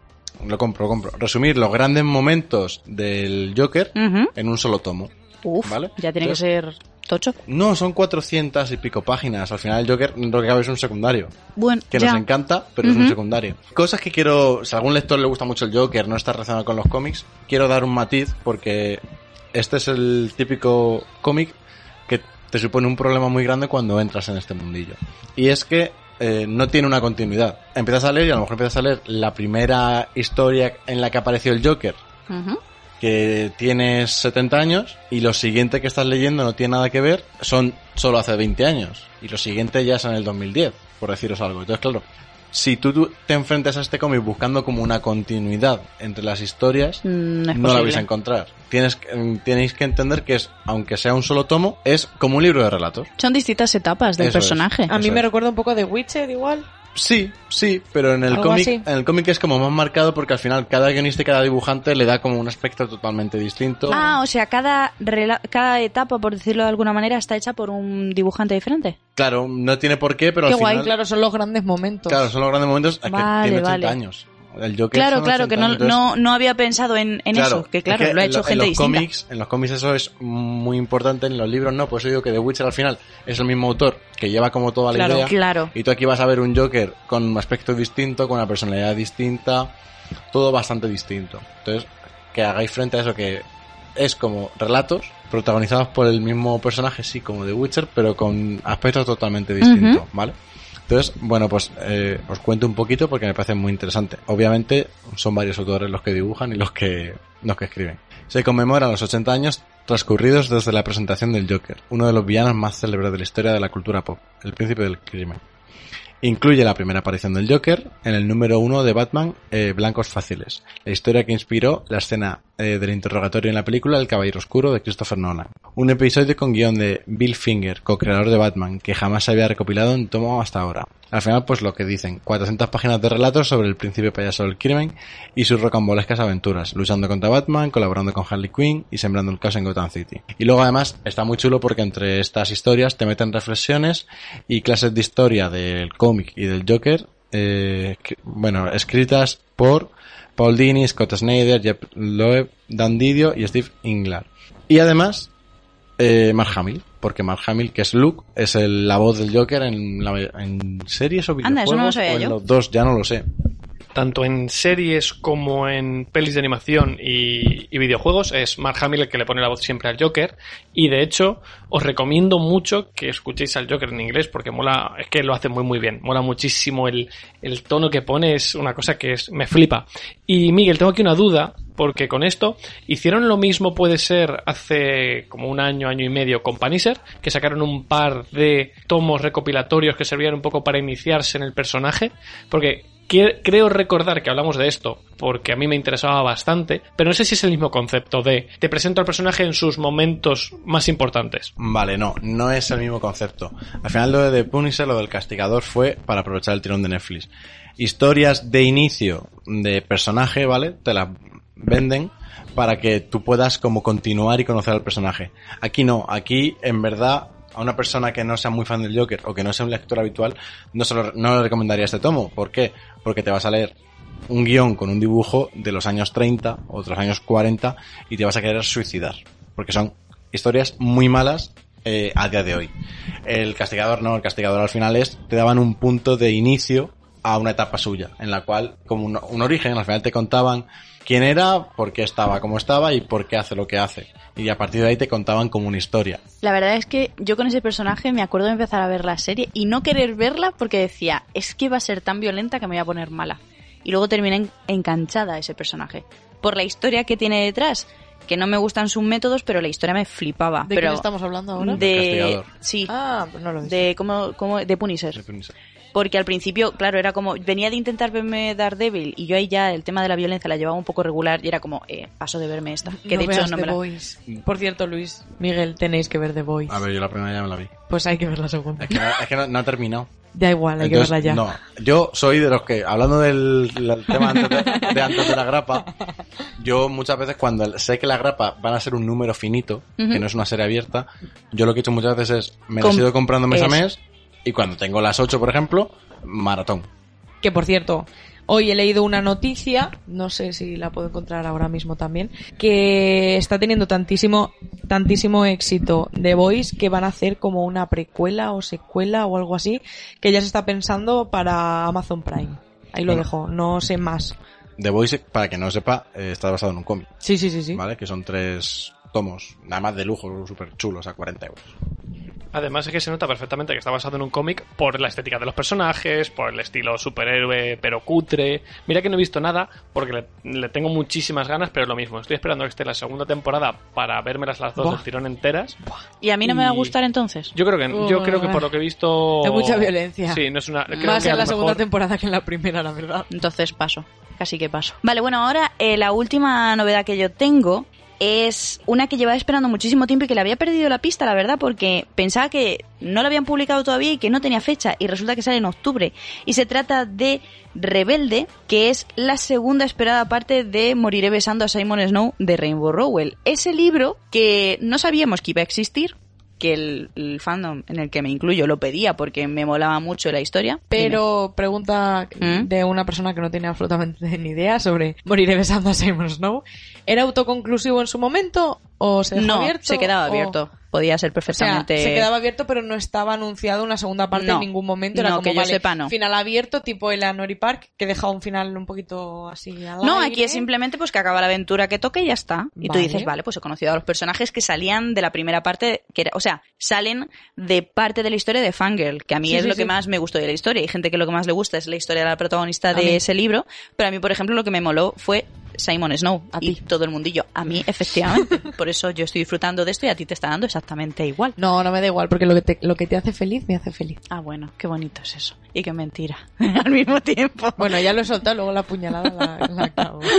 Lo compro, lo compro. Resumir los grandes momentos del Joker en un solo tomo. Uf, Vale. ya tiene Entonces- que ser tocho. No, son 400 y pico páginas. Al final el Joker lo que cabe es un secundario. Bueno, que ya. nos encanta, pero es un secundario. Cosas que quiero, si a algún lector le gusta mucho el Joker, no está relacionado con los cómics, quiero dar un matiz porque este es el típico cómic que te supone un problema muy grande cuando entras en este mundillo. Y es que eh, no tiene una continuidad. Empiezas a leer y a lo mejor empiezas a leer la primera historia en la que apareció el Joker, Ujú. Que tienes 70 años y lo siguiente que estás leyendo no tiene nada que ver, son solo hace 20 años y lo siguiente ya es en el 2010, por deciros algo. Entonces, claro, si tú, te enfrentas a este cómic buscando como una continuidad entre las historias, Mm, no la vais a encontrar. Tienes, que- mm, tenéis que entender que es, aunque sea un solo tomo, es como un libro de relatos. Son distintas etapas del Eso es. personaje. A mí Eso me es. recuerda un poco de Witcher igual. Sí, sí, pero en el cómic, en el cómic es como más marcado porque al final cada guionista y cada dibujante le da como un aspecto totalmente distinto. Ah, o sea, cada, cada etapa, por decirlo de alguna manera, está hecha por un dibujante diferente. Claro, no tiene por qué, pero Qué al guay, final, claro, son los grandes momentos. claro, son los grandes momentos que tiene 80 vale. años. El Joker Claro, claro, 80 que no, entonces- no, no había pensado en, en Claro, eso, que es claro, lo ha en hecho lo- gente en los distinta. Cómics, en los cómics eso es muy importante, en los libros no, por eso digo que The Witcher al final es el mismo autor que lleva como toda la Claro, idea. claro. Y tú aquí vas a ver un Joker con un aspecto distinto, con una personalidad distinta, todo bastante distinto. Entonces, que hagáis frente a eso que es como relatos protagonizados por el mismo personaje, sí, como The Witcher, pero con aspectos totalmente distintos, ¿vale? Entonces, bueno, pues eh, os cuento un poquito porque me parece muy interesante. Obviamente son varios autores los que dibujan y los que, los que escriben. Se conmemoran los 80 años transcurridos desde la presentación del Joker, uno de los villanos más célebres de la historia de la cultura pop, el príncipe del crimen. Incluye la primera aparición del Joker en el número uno de Batman, eh, Blancos Fáciles, la historia que inspiró la escena eh, del interrogatorio en la película El Caballero Oscuro de Christopher Nolan. Un episodio con guion de Bill Finger, co-creador de Batman, que jamás se había recopilado en tomo hasta ahora. Al final, pues lo que dicen, 400 páginas de relatos sobre el príncipe payaso del crimen y sus rocambolescas aventuras, luchando contra Batman, colaborando con Harley Quinn y sembrando el caos en Gotham City. Y luego además está muy chulo porque entre estas historias te meten reflexiones y clases de historia del cómic y del Joker, eh, que- bueno, escritas por Paul Dini, Scott Snyder, Jeff Loeb, Dan Didio y Steve Inglar. Y además, eh, Mark Hamill, porque Mark Hamill, que es Luke, es el- la voz del Joker en, la, en series o videojuegos. Anda, eso no lo sabía o en yo. los dos, ya no lo sé. Tanto en series como en pelis de animación y, videojuegos, es Mark Hamill el que le pone la voz siempre al Joker. Y de hecho, os recomiendo mucho que escuchéis al Joker en inglés porque mola, es que lo hace muy muy bien. Mola muchísimo el, el tono que pone, es una cosa que es, me flipa. Y Miguel, tengo aquí una duda, porque con esto hicieron lo mismo, puede ser, hace como un año, año y medio con Punisher, que sacaron un par de tomos recopilatorios que servían un poco para iniciarse en el personaje, porque que- creo recordar que hablamos de esto porque a mí me interesaba bastante, pero no sé si es el mismo concepto de te presento al personaje en sus momentos más importantes. Vale, no, no es el mismo concepto. Al final lo de The Punisher, lo del castigador, fue para aprovechar el tirón de Netflix. Historias de inicio de personaje, ¿vale? Te las venden para que tú puedas como continuar y conocer al personaje. Aquí no, aquí en verdad a una persona que no sea muy fan del Joker o que no sea un lector habitual, no, se lo- no le recomendaría este tomo. ¿Por qué? Porque te vas a leer un guion con un dibujo de los años 30 o de los años 40 y te vas a querer suicidar. Porque son historias muy malas eh, a día de hoy. El castigador no, el castigador al final es, te daban un punto de inicio a una etapa suya, en la cual, como un, un origen, al final te contaban quién era, por qué estaba como estaba y por qué hace lo que hace. Y a partir de ahí te contaban como una historia. La verdad es que yo con ese personaje me acuerdo de empezar a ver la serie y no querer verla porque decía, es que va a ser tan violenta que me voy a poner mala. Y luego terminé en- enganchada a ese personaje. Por la historia que tiene detrás, que no me gustan sus métodos, pero la historia me flipaba. ¿De pero quién estamos hablando ahora? De... Sí. Ah, pues no lo he de como, como de Punisher. Porque al principio, claro, era como, venía de intentar verme Daredevil y yo ahí ya el tema de la violencia la llevaba un poco regular y era como, eh, paso de verme esta. Que no de hecho veas no The me la... Boys. Por cierto, Luis, Miguel, tenéis que ver The Boys. A ver, yo la primera ya me la vi. Pues hay que ver la segunda. Es que no, es que no- no ha terminado. Da igual, hay Entonces, que verla ya. No, yo soy de los que, hablando del, del tema antes de, de antes de la grapa, yo muchas veces cuando sé que la grapa van a ser un número finito, que no es una serie abierta, yo lo que he hecho muchas veces es, me Com- he ido comprando mes a mes, y cuando tengo las 8, por ejemplo, maratón. Que por cierto, hoy he leído una noticia, no sé si la puedo encontrar ahora mismo también, que está teniendo tantísimo, tantísimo éxito The Voice que van a hacer como una precuela o secuela o algo así, que ya se está pensando para Amazon Prime. Ahí lo Bueno. dejo, no sé más. The Voice, para que no sepa, eh, está basado en un cómic, Sí, sí, sí, sí. ¿vale? Que son tres tomos, nada más de lujo, súper chulos, a 40 euros. Además es que se nota perfectamente que está basado en un cómic por la estética de los personajes, por el estilo superhéroe pero cutre. Mira que no he visto nada porque le, le tengo muchísimas ganas, pero es lo mismo. Estoy esperando que esté la segunda temporada para vérmelas las dos Buah. del tirón enteras. ¿Y a mí no me va a gustar entonces? Yo creo que yo creo que por lo que he visto Hay mucha violencia. Sí, no es una creo Más que en la segunda mejor- temporada que en la primera, la verdad. Entonces paso. Casi que paso. Vale, bueno, ahora eh, la última novedad que yo tengo es una que llevaba esperando muchísimo tiempo y que le había perdido la pista, la verdad, porque pensaba que no la habían publicado todavía y que no tenía fecha, y resulta que sale en octubre. Y se trata de Rebelde, que es la segunda esperada parte de Moriré besando a Simon Snow de Rainbow Rowell. Ese libro que no sabíamos que iba a existir, que el, el fandom en el que me incluyo lo pedía porque me molaba mucho la historia. Pero pregunta ¿Mm? de una persona que no tiene absolutamente ni idea sobre moriré besando a Simon Snow. ¿Era autoconclusivo en su momento o se dejó no, abierto? se quedaba o- abierto. Podía ser O sea, perfectamente. se quedaba abierto, pero no estaba anunciado una segunda parte No. en ningún momento. Era No, como, que yo vale, sepa, no. final abierto, tipo el Nori Park, que deja un final un poquito así al No, aire. aquí es simplemente pues que acaba la aventura que toque y ya está. Y tú dices, vale, pues he conocido a los personajes que salían de la primera parte, que era, o sea, salen de parte de la historia de Fangirl, que a mí Sí, es sí, lo que más me gustó de la historia. Hay gente que lo que más le gusta es la historia de la protagonista de ese libro, pero a mí, por ejemplo, lo que me moló fue Simon Snow A y ti. todo el mundillo. A mí, efectivamente. por eso yo estoy disfrutando de esto y a ti te está dando exactamente igual. No, no me da igual, porque lo que, te, lo que te hace feliz me hace feliz. Ah, bueno, qué bonito es eso. Y qué mentira al mismo tiempo. Bueno, ya lo he soltado, luego la puñalada la, la acabo.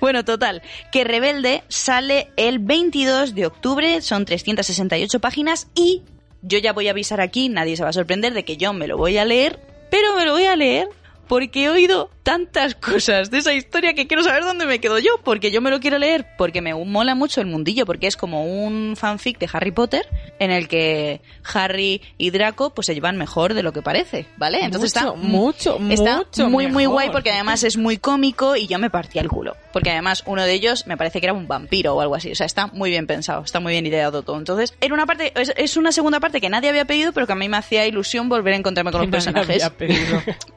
Bueno, total, que Rebelde sale el 22 de octubre, son 368 páginas y yo ya voy a avisar aquí, nadie se va a sorprender de que yo me lo voy a leer, pero me lo voy a leer porque he oído tantas cosas de esa historia que quiero saber dónde me quedo yo, porque yo me lo quiero leer, porque me mola mucho el mundillo, porque es como un fanfic de Harry Potter en el que Harry y Draco pues se llevan mejor de lo que parece, ¿vale? Entonces Mucho, está mucho, está mucho muy muy guay porque además es muy cómico y yo me partía el culo, porque además uno de ellos me parece que era un vampiro o algo así, o sea, está muy bien pensado, está muy bien ideado todo. Entonces, era una parte es, es una segunda parte que nadie había pedido, pero que a mí me hacía ilusión volver a encontrarme con los personajes.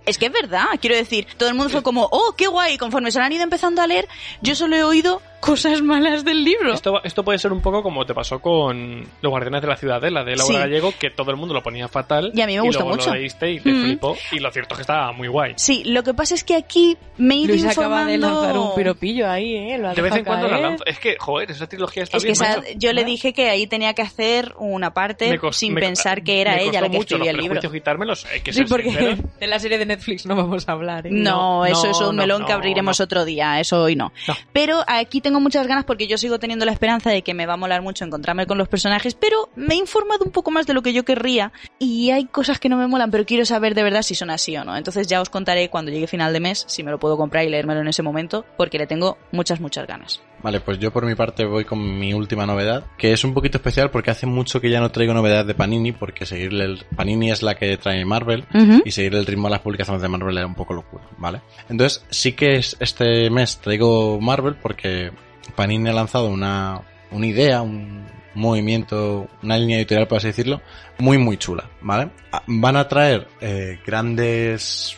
Es que es verdad, quiero decir, todo el mundo fue como, oh, qué guay, conforme se lo han ido empezando a leer, yo solo he oído cosas malas del libro. Esto, esto puede ser un poco como te pasó con Los Guardianes de la Ciudadela de Laura Sí. Gallego, que todo el mundo lo ponía fatal. Y a mí me gustó luego mucho. lo leíste y te Mm. flipó. Y lo cierto es que estaba muy guay. Sí, lo que pasa es que aquí me he ido Luis acaba de informando... lanzar un piropillo ahí, ¿eh? Lo ha De vez en cuando la lanzo. Es que, joder, esa trilogía está Es que esa- yo le dije que ahí tenía que hacer una parte sin me pensar que era me ella la que mucho escribía el libro. prejuicios quitármelos, hay que Sí, porque sinceros. de la serie de Netflix no vamos a hablar, ¿eh? No, eso es un no, melón que abriremos no. otro día, eso hoy no. No. Pero aquí tengo muchas ganas porque yo sigo teniendo la esperanza de que me va a molar mucho encontrarme con los personajes, pero me he informado un poco más de lo que yo querría y hay cosas que no me molan, pero quiero saber de verdad si son así o no. Entonces ya os contaré cuando llegue final de mes si me lo puedo comprar y leérmelo en ese momento porque le tengo muchas, muchas ganas. Vale, pues yo por mi parte voy con mi última novedad, que es un poquito especial porque hace mucho que ya no traigo novedades de Panini, porque seguirle el... Panini es la que trae Marvel, y seguir el ritmo de las publicaciones de Marvel era un poco locura, ¿vale? Entonces, sí que es, este mes traigo Marvel porque Panini ha lanzado una, una idea, un movimiento, una línea editorial, por así decirlo, muy, muy chula, ¿vale? Ah, Van a traer eh, grandes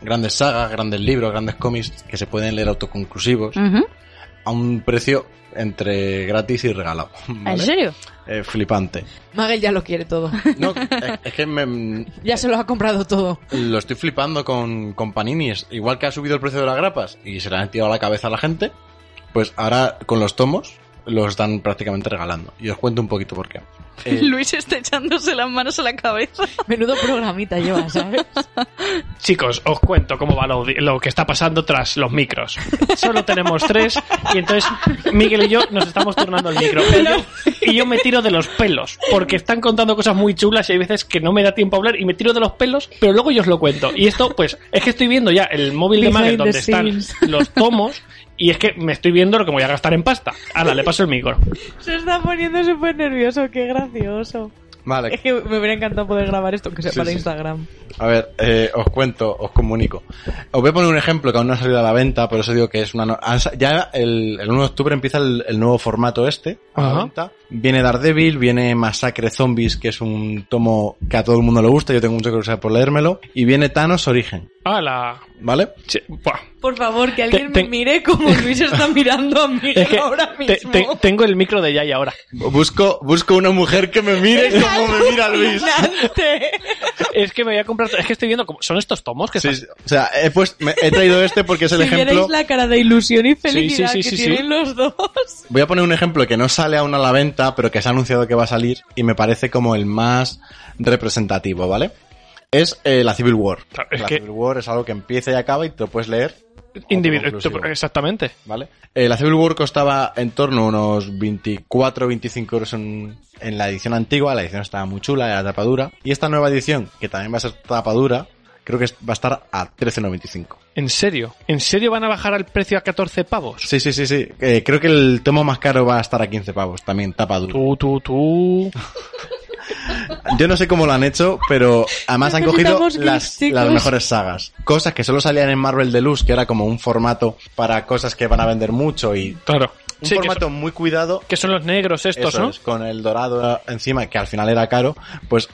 grandes sagas, grandes libros, grandes cómics que se pueden leer autoconclusivos. A un precio entre gratis y regalado. ¿En serio? Eh, flipante. Magel ya lo quiere todo. No, es, es que me, Ya se lo ha comprado todo. lo estoy flipando con, con Panini. Es igual que ha subido el precio de las grapas y se le han tirado a la cabeza a la gente, pues ahora con los tomos los están prácticamente regalando. Y os cuento un poquito por qué. Eh, Luis está echándose las manos a la cabeza. Menudo programita lleva, ¿sabes? Chicos, os cuento cómo va lo, lo que está pasando tras los micros. Solo tenemos tres y entonces Miguel y yo nos estamos turnando el micro. Y yo, y yo me tiro de los pelos porque están contando cosas muy chulas y hay veces que no me da tiempo a hablar y me tiro de los pelos, pero luego yo os lo cuento. Y esto, pues, es que estoy viendo ya el móvil de the donde están los tomos y es que me estoy viendo lo que voy a gastar en pasta. Ahora, le paso el micro. Se está poniendo súper nervioso, qué gracioso. Vale, Es que me hubiera encantado poder grabar esto, que sea Sí, para sí. Instagram. A ver, eh, os cuento, os comunico. Os voy a poner un ejemplo que aún no ha salido a la venta, por eso digo que es una... no- sa- Ya el, el 1 de octubre empieza el, el nuevo formato este, a la Ajá. venta. Viene Daredevil, viene Masacre Zombies, que es un tomo que a todo el mundo le gusta, yo tengo mucha curiosidad por leérmelo. Y viene Thanos Origen, Ah, la... ¿vale? buah. Por favor, que alguien Te- me mire como Luis está mirando a mí Es que ahora mismo. te- tengo el micro de ya y ahora. Busco, busco una mujer que me mire como me mira Luis. Es que me voy a comprar... Es que estoy viendo... Cómo, ¿Son estos tomos que Sí, sí. o sea, he, puesto- me- he traído este porque es el si ejemplo... la cara de ilusión y felicidad sí, sí, que sí, sí. tienen los dos. Voy a poner un ejemplo que no sale aún a la venta, pero que se ha anunciado que va a salir y me parece como el más representativo, ¿vale? Es eh, la Civil War. Claro, es la que- Civil War es algo que empieza y acaba y te lo puedes leer Individual, exactamente. ¿Vale? Eh, la Civil War costaba en torno a unos 24 o 25 euros en, en la edición antigua. La edición estaba muy chula, era tapadura. Y esta nueva edición, que también va a ser tapadura, creo que va a estar a 13,95. ¿En serio? ¿En serio van a bajar el precio a 14 pavos? Sí, sí, sí, sí. Eh, creo que el tomo más caro va a estar a 15 pavos, también tapadura. Tú, tú, tú. Yo no sé cómo lo han hecho, pero además han cogido las, las mejores sagas. Cosas que solo salían en Marvel Deluxe, que era como un formato para cosas que van a vender mucho y Claro. un Sí, formato son, muy cuidado. que son los negros estos, Eso ¿no? es, con el dorado encima, que al final era caro, pues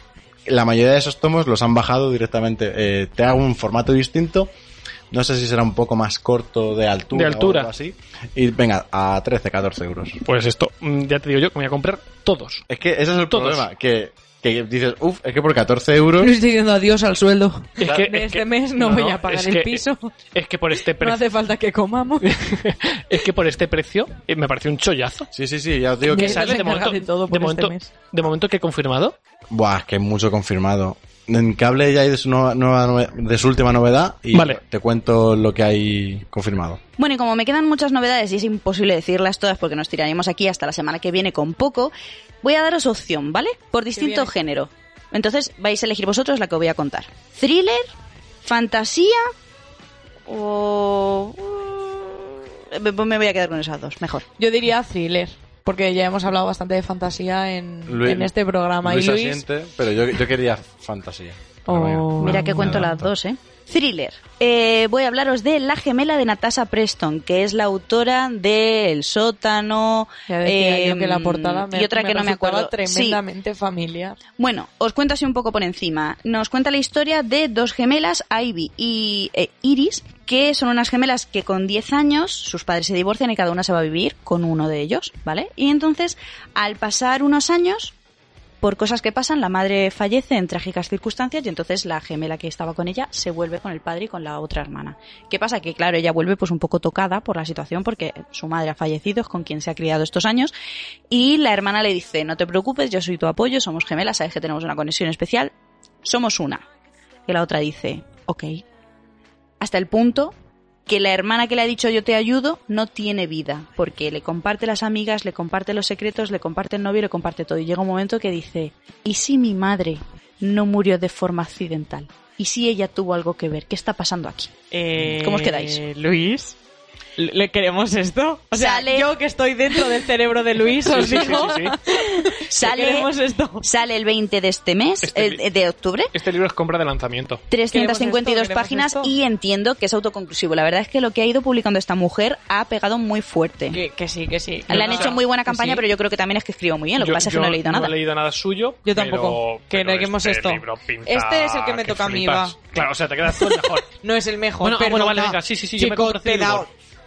la mayoría de esos tomos los han bajado directamente. Eh, te hago un formato distinto. No sé si será un poco más corto de altura. De altura. O algo así. Y venga, a 13, 14 euros. Pues esto, mm, ya te digo yo que me voy a comprar todos. Es que ese es el Todos. problema, que, que dices, uff, es que por 14 euros... Le estoy diciendo adiós al sueldo. Es que, De es este que- mes no, voy a pagar es el que- piso. Es que por este No precio. hace falta que comamos. es que por este precio eh, me parece un chollazo. Sí, sí, sí, ya os digo Que sale de momento, de todo de, por momento, este mes. de momento que he confirmado. Buah, es que mucho confirmado. En cable ya hay de su, nueva, nueva de su última novedad y Vale. te cuento lo que hay confirmado. Bueno, y como me quedan muchas novedades y es imposible decirlas todas porque nos tiraríamos aquí hasta la semana que viene con poco, voy a daros opción, ¿vale? Por distinto género. Entonces vais a elegir vosotros la que os voy a contar. ¿Thriller? ¿Fantasía? ¿O...? Me me voy a quedar con esas dos, mejor. Yo diría thriller. Porque ya hemos hablado bastante de fantasía en, Luis- en este programa. Luis y Luis. asiente, pero yo, yo quería fantasía. Oh. Mira que cuento las dos, ¿eh? Thriller. Eh, voy a hablaros de La gemela de Natasha Preston, que es la autora de El sótano. Ya decía eh, yo que la portada me, y otra que no me acuerdo. Sí, tremendamente familiar. Bueno, os cuento así un poco por encima. Nos cuenta la historia de dos gemelas, Ivy y eh, Iris, que son unas gemelas que con 10 años sus padres se divorcian y cada una se va a vivir con uno de ellos, ¿vale? Y entonces, al pasar unos años, por cosas que pasan, la madre fallece en trágicas circunstancias y entonces la gemela que estaba con ella se vuelve con el padre y con la otra hermana. ¿Qué pasa? Que claro, ella vuelve pues un poco tocada por la situación porque su madre ha fallecido, es con quien se ha criado estos años y la hermana le dice, no te preocupes, yo soy tu apoyo, somos gemelas, sabes que tenemos una conexión especial, somos una. Y la otra dice, ok. Hasta el punto que la hermana que le ha dicho yo te ayudo no tiene vida, porque le comparte las amigas, le comparte los secretos, le comparte el novio, le comparte todo. Y llega un momento que dice, ¿y si mi madre no murió de forma accidental? ¿Y si ella tuvo algo que ver? ¿Qué está pasando aquí? ¿Cómo os quedáis? Eh, Luis, ¿le queremos esto? O sea, Sale- yo que estoy dentro del cerebro de Luis, os Sí, sí, digo, sí, sí. Sale, queremos esto. sale el 20 de este mes, Este eh, li- de octubre. Este libro es compra de lanzamiento. 352 ¿Queremos esto? páginas ¿Queremos y entiendo que es autoconclusivo. La verdad es que lo que ha ido publicando esta mujer ha pegado muy fuerte. Que, que sí, que sí. Le han hecho sea, muy buena campaña, sí. pero yo creo que también es que escribo muy bien. Lo que Yo- pasa es que no he leído nada. No he leído nada suyo. Yo tampoco. pero- Que pero leemos este esto. libro pinta Este es el que me toca a mí, va. Claro, o sea, te quedas tú el mejor. No es el mejor, Bueno, ah, pero bueno, vale, venga, sí, sí, sí, yo me compro te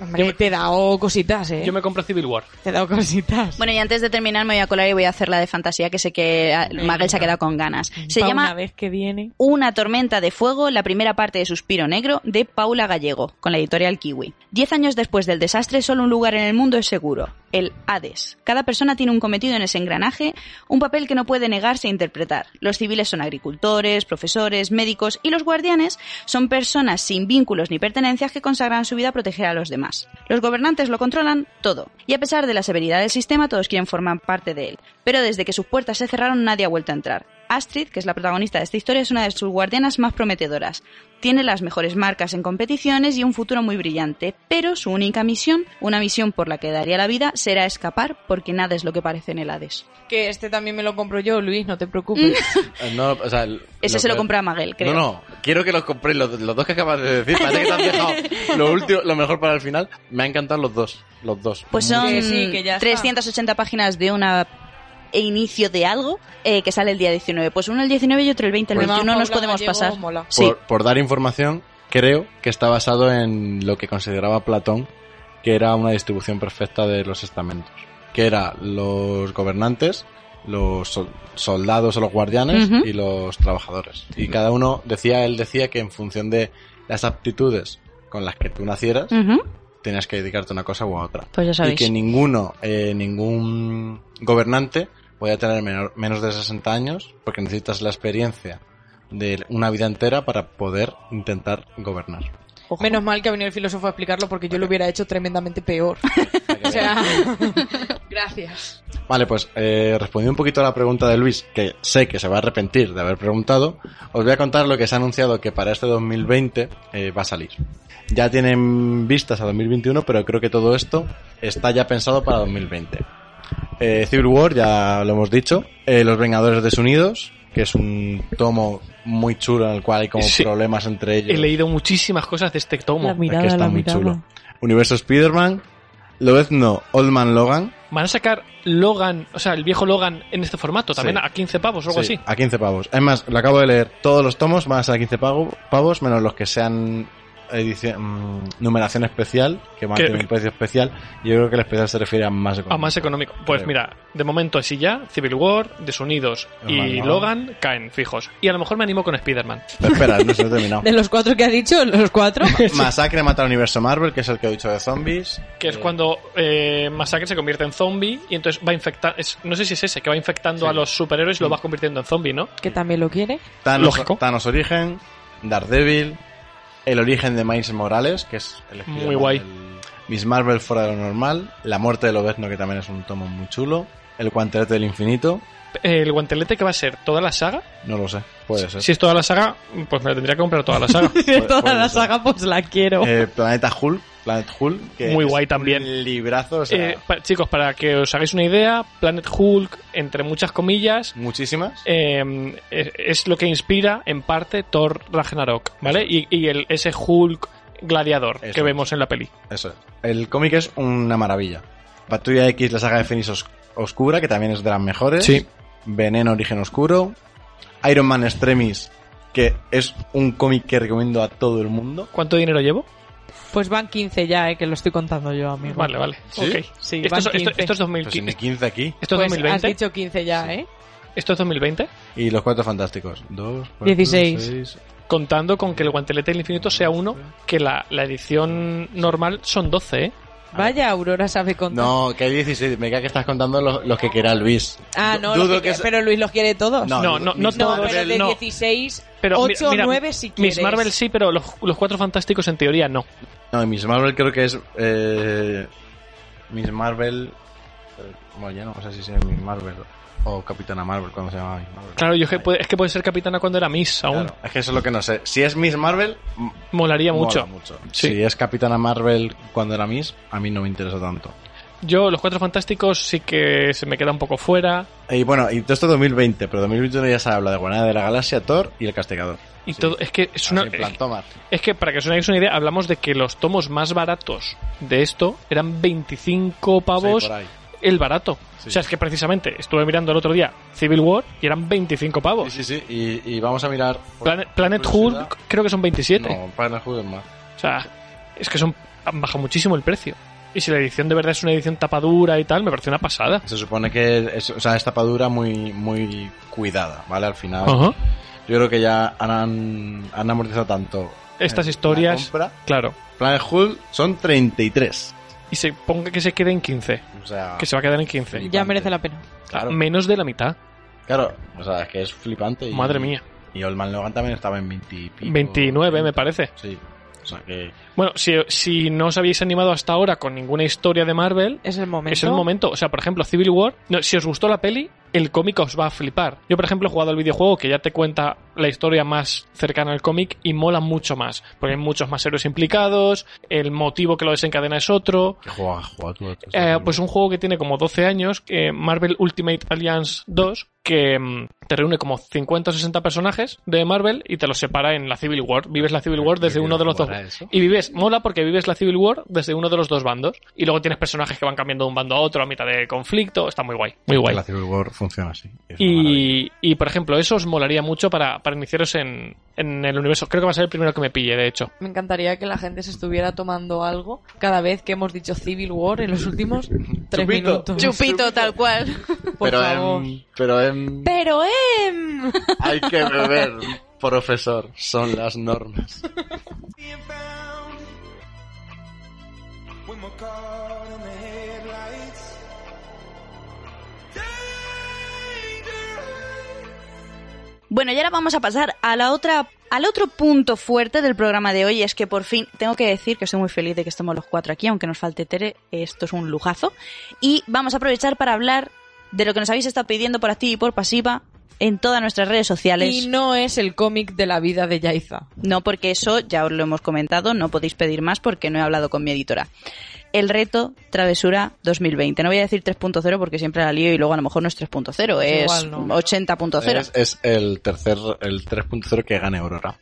Hombre, te he dado cositas, ¿eh? Yo me compro Civil War. Te he dado cositas. Bueno, y antes de terminar me voy a colar y voy a hacer la de fantasía que sé que ah, Magel se ha quedado con ganas. Se Pa' llama Una vez que viene... Una tormenta de fuego, la primera parte de Suspiro Negro, de Paula Gallego, con la editorial Kiwi. Diez años después del desastre, solo un lugar en el mundo es seguro, el Hades. Cada persona tiene un cometido en ese engranaje, un papel que no puede negarse a interpretar. Los civiles son agricultores, profesores, médicos y los guardianes son personas sin vínculos ni pertenencias que consagran su vida a proteger a los demás. Los gobernantes lo controlan todo, y a pesar de la severidad del sistema, todos quieren formar parte de él. Pero desde que sus puertas se cerraron, nadie ha vuelto a entrar. Astrid, que es la protagonista de esta historia, es una de sus guardianas más prometedoras. Tiene las mejores marcas en competiciones y un futuro muy brillante, pero su única misión, una misión por la que daría la vida, será escapar porque nada es lo que parece en el Hades. Que este también me lo compro yo, Luis, no te preocupes. Eh, No, o sea, Ese se lo que- compré a Maguel, creo. No, no, quiero que los compréis, los, los dos que acabas de decir. Parece que te han dejado lo, último, lo mejor para el final. Me han encantado los dos, los dos. Pues son Que sí, que ya está. 380 páginas de una e inicio de algo eh, que sale el día 19. Pues uno el 19 y otro el 20. El Pues 21 nos podemos Gallego pasar. mola. Sí. por, por dar información, creo que está basado en lo que consideraba Platón, que era una distribución perfecta de los estamentos. Que era los gobernantes, los sol- soldados o los guardianes y los trabajadores. Y cada uno decía, él decía que en función de las aptitudes con las que tú nacieras, tenías que dedicarte a una cosa u a otra. Pues ya y que ninguno, eh, ningún gobernante podía tener menor- menos de 60 años porque necesitas la experiencia de una vida entera para poder intentar gobernar. Ojo. Menos mal que ha venido el filósofo a explicarlo porque yo lo hubiera hecho tremendamente peor. o sea, gracias. Vale, pues eh, respondiendo un poquito a la pregunta de Luis, que sé que se va a arrepentir de haber preguntado, os voy a contar lo que se ha anunciado que para este 2020 eh, va a salir. Ya tienen vistas a 2021, pero creo que todo esto está ya pensado para 2020. Eh, Civil War, ya lo hemos dicho. Eh, Los Vengadores Desunidos, que es un tomo muy chulo en el cual hay como Sí. problemas entre ellos. He leído muchísimas cosas de este tomo. La mirada, que está la muy mirada. chulo. Universo Spider-Man, Lobezno Old Man Logan, Van a sacar Logan, o sea, el viejo Logan en este formato, también Sí. a 15 pavos o algo Sí, así. A 15 pavos. Es más, lo acabo de leer. Todos los tomos van a ser a 15 pago- pavos, menos los que sean edición, mm, numeración especial, que van a tener un precio especial. Yo creo que el especial se refiere a más A económico. más económico. Pues Creo. mira, de momento así ya, Civil War, Desunidos y Logan. Logan caen fijos. Y a lo mejor me animo con Spider-Man. Espera, no se ha terminado. De los cuatro que ha dicho, los cuatro. Masacre mata al universo Marvel, que es el que he dicho de zombies. Que es Eh, cuando eh, Masacre se convierte en zombie y entonces va infectando. No sé si es ese, que va infectando Sí. a los superhéroes y lo va convirtiendo en zombie, ¿no? que también lo quiere. Thanos, Lógico. Thanos Origen, Daredevil, El origen de Miles Morales, que es el Muy guay. Miss Marvel fuera de lo normal, La muerte de Lobezno, que también es un tomo muy chulo, El guantelete del infinito, El guantelete que va a ser toda la saga. no lo sé, puede ser. Si es toda la saga, pues me la tendría que comprar toda la saga. Toda puede la ser. saga, pues la quiero. Eh, Planeta Hulk, Planet Hulk, que Muy es guay también. un librazo, o sea, Eh, pa- chicos, para que os hagáis una idea, Planet Hulk, entre muchas comillas, muchísimas. eh, es, es lo que inspira en parte Thor Ragnarok, ¿vale? Y, y el, ese Hulk gladiador Eso que vemos en la peli. Eso es. El cómic es una maravilla. Patrulla X, la saga de Fénix Os- Oscura, que también es de las mejores. Sí. Veneno, Origen Oscuro. Iron Man Extremis, que es un cómic que recomiendo a todo el mundo. ¿Cuánto dinero llevo? Pues van 15 ya, eh, que lo estoy contando yo, amigo. Vale, vale. ¿Sí? Ok. Sí, esto, van es, esto, 15. esto es Pues si 2015. ni 15 aquí. ¿Esto es Pues has 2020? dicho 15 ya, ¿eh? ¿Esto es 2020? Y los Cuatro Fantásticos. Dos, cuatro, 16. seis. Contando con que el guantelete del infinito sea uno, que la, la edición normal son 12, ¿eh? Vaya, Aurora sabe contar. No, que hay 16. Me cae que estás contando los, los que quiera Luis. Ah, no, dudo que- que se- pero Luis los quiere todos. No, No, no, no Miss No, todos, Marvel- pero de no. 16, Pero 8 o mira, 9 si Miss quieres. Marvel sí, pero los, los cuatro fantásticos en teoría no. No, Miss Marvel creo que es. Eh, Miss Marvel. eh, Bueno, ya no sé si es Miss Marvel o Capitana Marvel cuando se llama Miss Marvel. Claro, yo es que puede, es que puede ser capitana cuando era Miss aún. Claro, es que eso es lo que no sé. Si es Miss Marvel, Molaría mola mucho. mucho. Sí. Si es Capitana Marvel cuando era Miss, a mí no me interesa tanto. Yo, los cuatro fantásticos sí que se me queda un poco fuera. Y bueno, y todo esto 2020, pero 2021 ya se habla de Guardianes de la Galaxia, Thor y el Castigador. Y Sí. todo, es que es una. Plan, toma. Es que para que os hagáis una idea, hablamos de que los tomos más baratos de esto eran 25 pavos Sí, el barato. Sí. O sea, es que precisamente estuve mirando el otro día Civil War y eran 25 pavos. Sí, sí, sí. Y, y vamos a mirar. Planet, Planet. Hulk creo que son 27. No, Planet Hulk es más. O sea, es que son han bajado muchísimo el precio. Y si la edición de verdad es una edición tapadura y tal, me parece una pasada. Se supone que es, o sea, es tapadura muy, muy cuidada, ¿vale? Al final, Ajá. Yo creo que ya han, han amortizado tanto. Estas eh, historias, la compra. claro. Planet Hulk son 33. Y se ponga que se quede en 15. O sea, Que se va a quedar en 15. Ya merece la pena. claro, Menos de la mitad. claro, o sea, es que es flipante. Y, Madre mía. Y Old Man Logan también estaba en 20 y pico. 29 me parece. Sí, o sea que. Bueno, si, si no os habéis animado hasta ahora con ninguna historia de Marvel, Es el momento. es el momento. O sea, por ejemplo, Civil War, no, si os gustó la peli, el cómic os va a flipar. Yo, por ejemplo, he jugado al videojuego que ya te cuenta la historia más cercana al cómic y mola mucho más. Porque hay muchos más héroes implicados, el motivo que lo desencadena es otro. ¿Qué juega, juega tú? tú- Eh, pues un juego que tiene como 12 años, eh, Marvel Ultimate Alliance 2, que mm, te reúne como 50 o 60 personajes de Marvel y te los separa en la Civil War. Vives la Civil War desde uno de los dos. Y vives, mola porque vives la Civil War desde uno de los dos bandos. Y luego tienes personajes que van cambiando de un bando a otro a mitad de conflicto. Está muy guay, muy guay. La Civil War funciona así. Y, y, por ejemplo, eso os molaría mucho para, para iniciaros en, en el universo. Creo que va a ser el primero que me pille, de hecho. Me encantaría que la gente se estuviera tomando algo cada vez que hemos dicho Civil War en los últimos tres Chupito. minutos. Chupito, tal cual. Por pero favor. en, pero en, Pero em. hay que beber, profesor. Son las normas. Bueno, y ahora vamos a pasar a la otra, al otro punto fuerte del programa de hoy. Es que por fin tengo que decir que estoy muy feliz de que estemos los cuatro aquí, aunque nos falte Tere. Esto es un lujazo. Y vamos a aprovechar para hablar de lo que nos habéis estado pidiendo por activa y por pasiva en todas nuestras redes sociales. Y no es el cómic de la vida de Yaiza. No, porque eso ya os lo hemos comentado, no podéis pedir más porque no he hablado con mi editora. El reto Travesura 2020. No voy a decir 3.0 porque siempre la lío y luego a lo mejor no es 3.0, es no. 80.0 Es, es el tercer, el 3.0 que gane Aurora.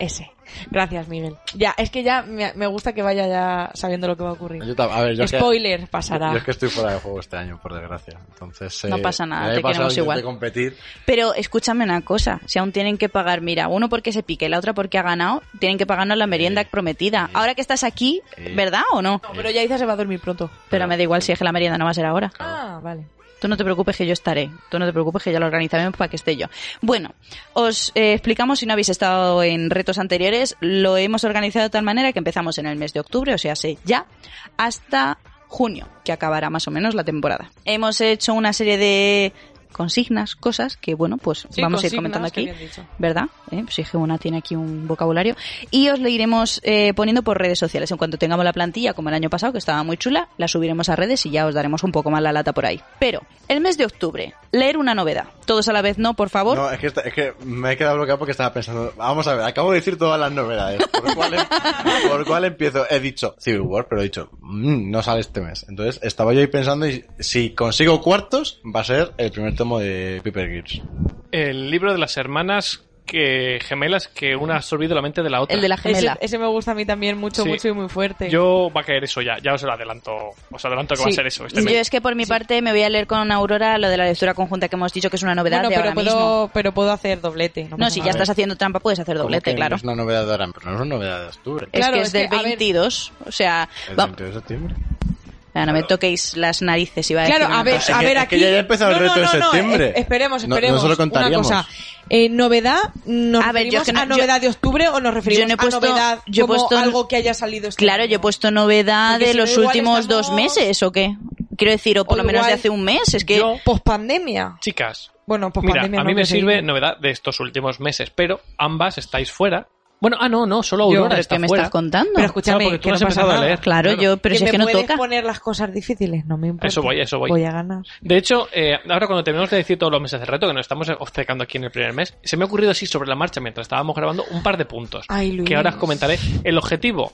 Ese. Gracias, Miguel. Ya, es que ya me, me gusta que vaya ya sabiendo lo que va a ocurrir. Yo a ver, yo es que- Spoiler, pasará. Yo es que estoy fuera de juego este año, por desgracia. Entonces, No eh, pasa nada, te queremos igual. competir. Pero escúchame una cosa, si aún tienen que pagar, mira, uno porque se pique, la otra porque ha ganado, tienen que pagarnos la merienda prometida. Ahora que estás aquí, Sí. ¿verdad o no? No, pero Yaiza se va a dormir pronto. Pero me da igual si es que la merienda no va a ser ahora. Ah, vale. Tú no te preocupes que yo estaré. Tú no te preocupes que ya lo organizaremos para que esté yo. Bueno, os eh, explicamos si no habéis estado en retos anteriores. Lo hemos organizado de tal manera que empezamos en el mes de octubre, o sea, sé ya, hasta junio, que acabará más o menos la temporada. Hemos hecho una serie de consignas, cosas que, bueno, pues Sí, vamos a ir comentando aquí. ¿verdad? ¿Eh? Pues si una tiene aquí un vocabulario. Y os lo iremos eh, poniendo por redes sociales. En cuanto tengamos la plantilla, como el año pasado, que estaba muy chula, la subiremos a redes y ya os daremos un poco más la lata por ahí. Pero, el mes de octubre, leer una novedad. Todos a la vez no, por favor. No, es que, esta- es que me he quedado bloqueado porque estaba pensando. Vamos a ver, acabo de decir todas las novedades. ¿Por cuál, em- por cuál empiezo? He dicho Civil War, pero he dicho, "Mm, no sale este mes. Entonces estaba yo ahí pensando y si consigo cuartos, va a ser el primer tomo de Piper Gears. El libro de las hermanas que gemelas que una ha absorbido la mente de la otra. el de la Ese, gemela. ese me gusta a mí también mucho, Sí. mucho y muy fuerte. Yo va a caer eso ya, ya os lo adelanto, os adelanto que va a Sí. ser eso este Yo mes. es que por mi parte me voy a leer con Aurora lo de la lectura conjunta que hemos dicho que es una novedad bueno, de pero ahora puedo, mismo. pero puedo hacer doblete. No, No, si ya estás haciendo trampa puedes hacer doblete, claro. Es una novedad de ahora, pero no es una novedad de octubre. Es Claro, que es es del que, ver- 22, o sea, El va- 22 de septiembre. No me toquéis las narices, iba a Claro, decir a ver, cosa. a ver, es que aquí. ya empezado el No, reto no, no, no, septiembre. es- esperemos, No- no esperemos. se lo Una contaríamos. cosa. Eh, ¿Novedad? ¿Nos A ver, referimos no- a novedad de octubre o nos referimos yo no he puesto- a novedad yo he como puesto- algo que haya salido este Claro, año? yo he puesto novedad Porque de si no, los últimos estamos- dos meses, ¿o qué? Quiero decir, o por O lo menos de hace un mes, es que... Yo- Pospandemia. Chicas, Bueno, mira, pospandemia a no, mí me sirve novedad de estos últimos meses, pero ambas estáis fuera. Bueno, ah, no, no, solo Yo, Aurora ¿Pero está qué me fuera. estás contando? Pero escúchame, Claro, tú que no has pasa a leer. Claro, yo, pero si es que no puedes toca. poner las cosas difíciles, no me importa. Eso voy, eso voy. Voy a ganar. De hecho, eh, ahora cuando terminemos de decir todos los meses de reto, que nos estamos obcecando aquí en el primer mes, se me ha ocurrido así sobre la marcha mientras estábamos grabando un par de puntos. Ay, Luis. Que ahora os comentaré. El objetivo.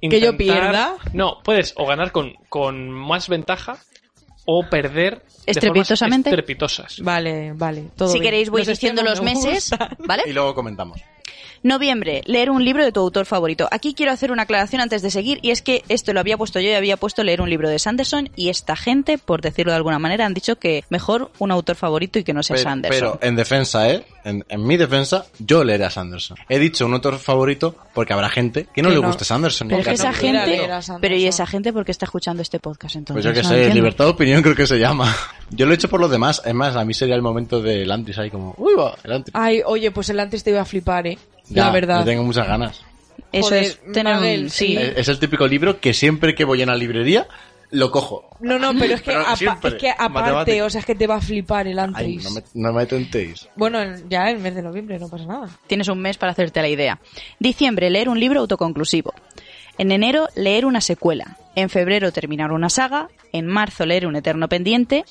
¿Que yo pierda? No, puedes o ganar con, con más ventaja o perder de formas Estrepitosamente. estrepitosas. Vale, vale. Todo si bien. queréis voy Los diciendo los meses. ¿vale? Y luego comentamos. Noviembre, leer un libro de tu autor favorito. Aquí quiero hacer una aclaración antes de seguir y es que esto lo había puesto yo y había puesto leer un libro de Sanderson y esta gente, por decirlo de alguna manera, han dicho que mejor un autor favorito y que no sea Pero, Sanderson. pero en defensa, ¿eh? En, en mi defensa, yo leeré a Sanderson. He dicho un autor favorito porque habrá gente que no Que le no. guste Sanderson. Pero esa gente, leer a Sanderson. pero y esa gente porque está escuchando este podcast entonces. Pues yo que No sé, entiendo. libertad de opinión creo que se llama. Yo lo he hecho por los demás. Es más, a mí sería el momento del Antris ahí como... Uy, va, el Antris. Ay, oye, pues el antes te iba a flipar, eh. Ya, la verdad. yo tengo muchas ganas. Eso Joder, es tener un- sí. Es el típico libro que siempre que voy a una librería, lo cojo. No, no, pero es que, Pero apa- siempre, es que aparte, matemática. o sea, es que te va a flipar el Ay, Antris. no me, no me tentéis. Bueno, en- ya el mes de noviembre, no pasa nada. Tienes un mes para hacerte la idea. Diciembre, leer un libro autoconclusivo. En enero, leer una secuela. En febrero, terminar una saga. En marzo, leer un eterno pendiente.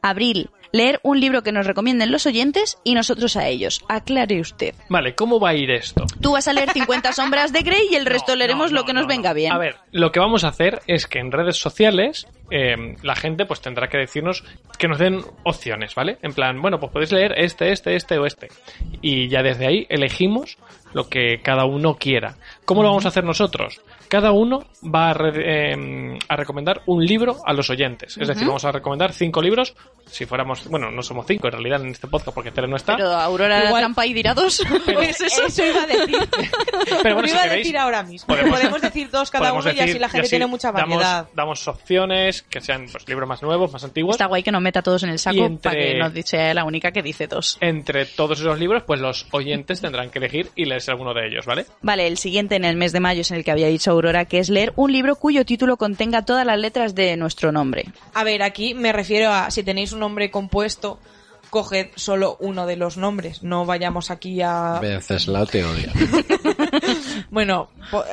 Abril, leer un libro que nos recomienden los oyentes y nosotros a ellos. Aclare usted. Vale, ¿cómo va a ir esto? Tú vas a leer 50 sombras de Grey y el resto No, leeremos no, lo que nos no, venga bien. A ver, lo que vamos a hacer es que en redes sociales eh, la gente pues tendrá que decirnos que nos den opciones, ¿vale? En plan, bueno, pues podéis leer este, este, este o este. Y ya desde ahí elegimos lo que cada uno quiera. ¿Cómo lo vamos a hacer nosotros? Cada uno va a, re- eh, a recomendar un libro a los oyentes. Es decir, vamos a recomendar cinco libros. Si fuéramos, bueno, no somos cinco en realidad en este podcast porque Tere no está. Pero Aurora Igual- trampa y dirá dos. Pues eso iba a decir. Pero bueno, Lo si iba a queréis, decir ahora mismo. podemos- Podemos, decir dos cada uno y así decir- la gente así tiene mucha variedad. Damos, opciones que sean pues, libros más nuevos, más antiguos. Está guay que nos meta todos en el Y saco entre- para que no sea la única que dice dos. Entre todos esos libros, pues los oyentes tendrán que elegir y leerse alguno de ellos, ¿vale? Vale, el siguiente en el mes de mayo es en el que había dicho Aurora, que es leer un libro cuyo título contenga todas las letras de nuestro nombre. A ver, aquí me refiero a si tenéis un nombre compuesto, coged solo uno de los nombres. No vayamos aquí a... Venceslao te odia. Bueno,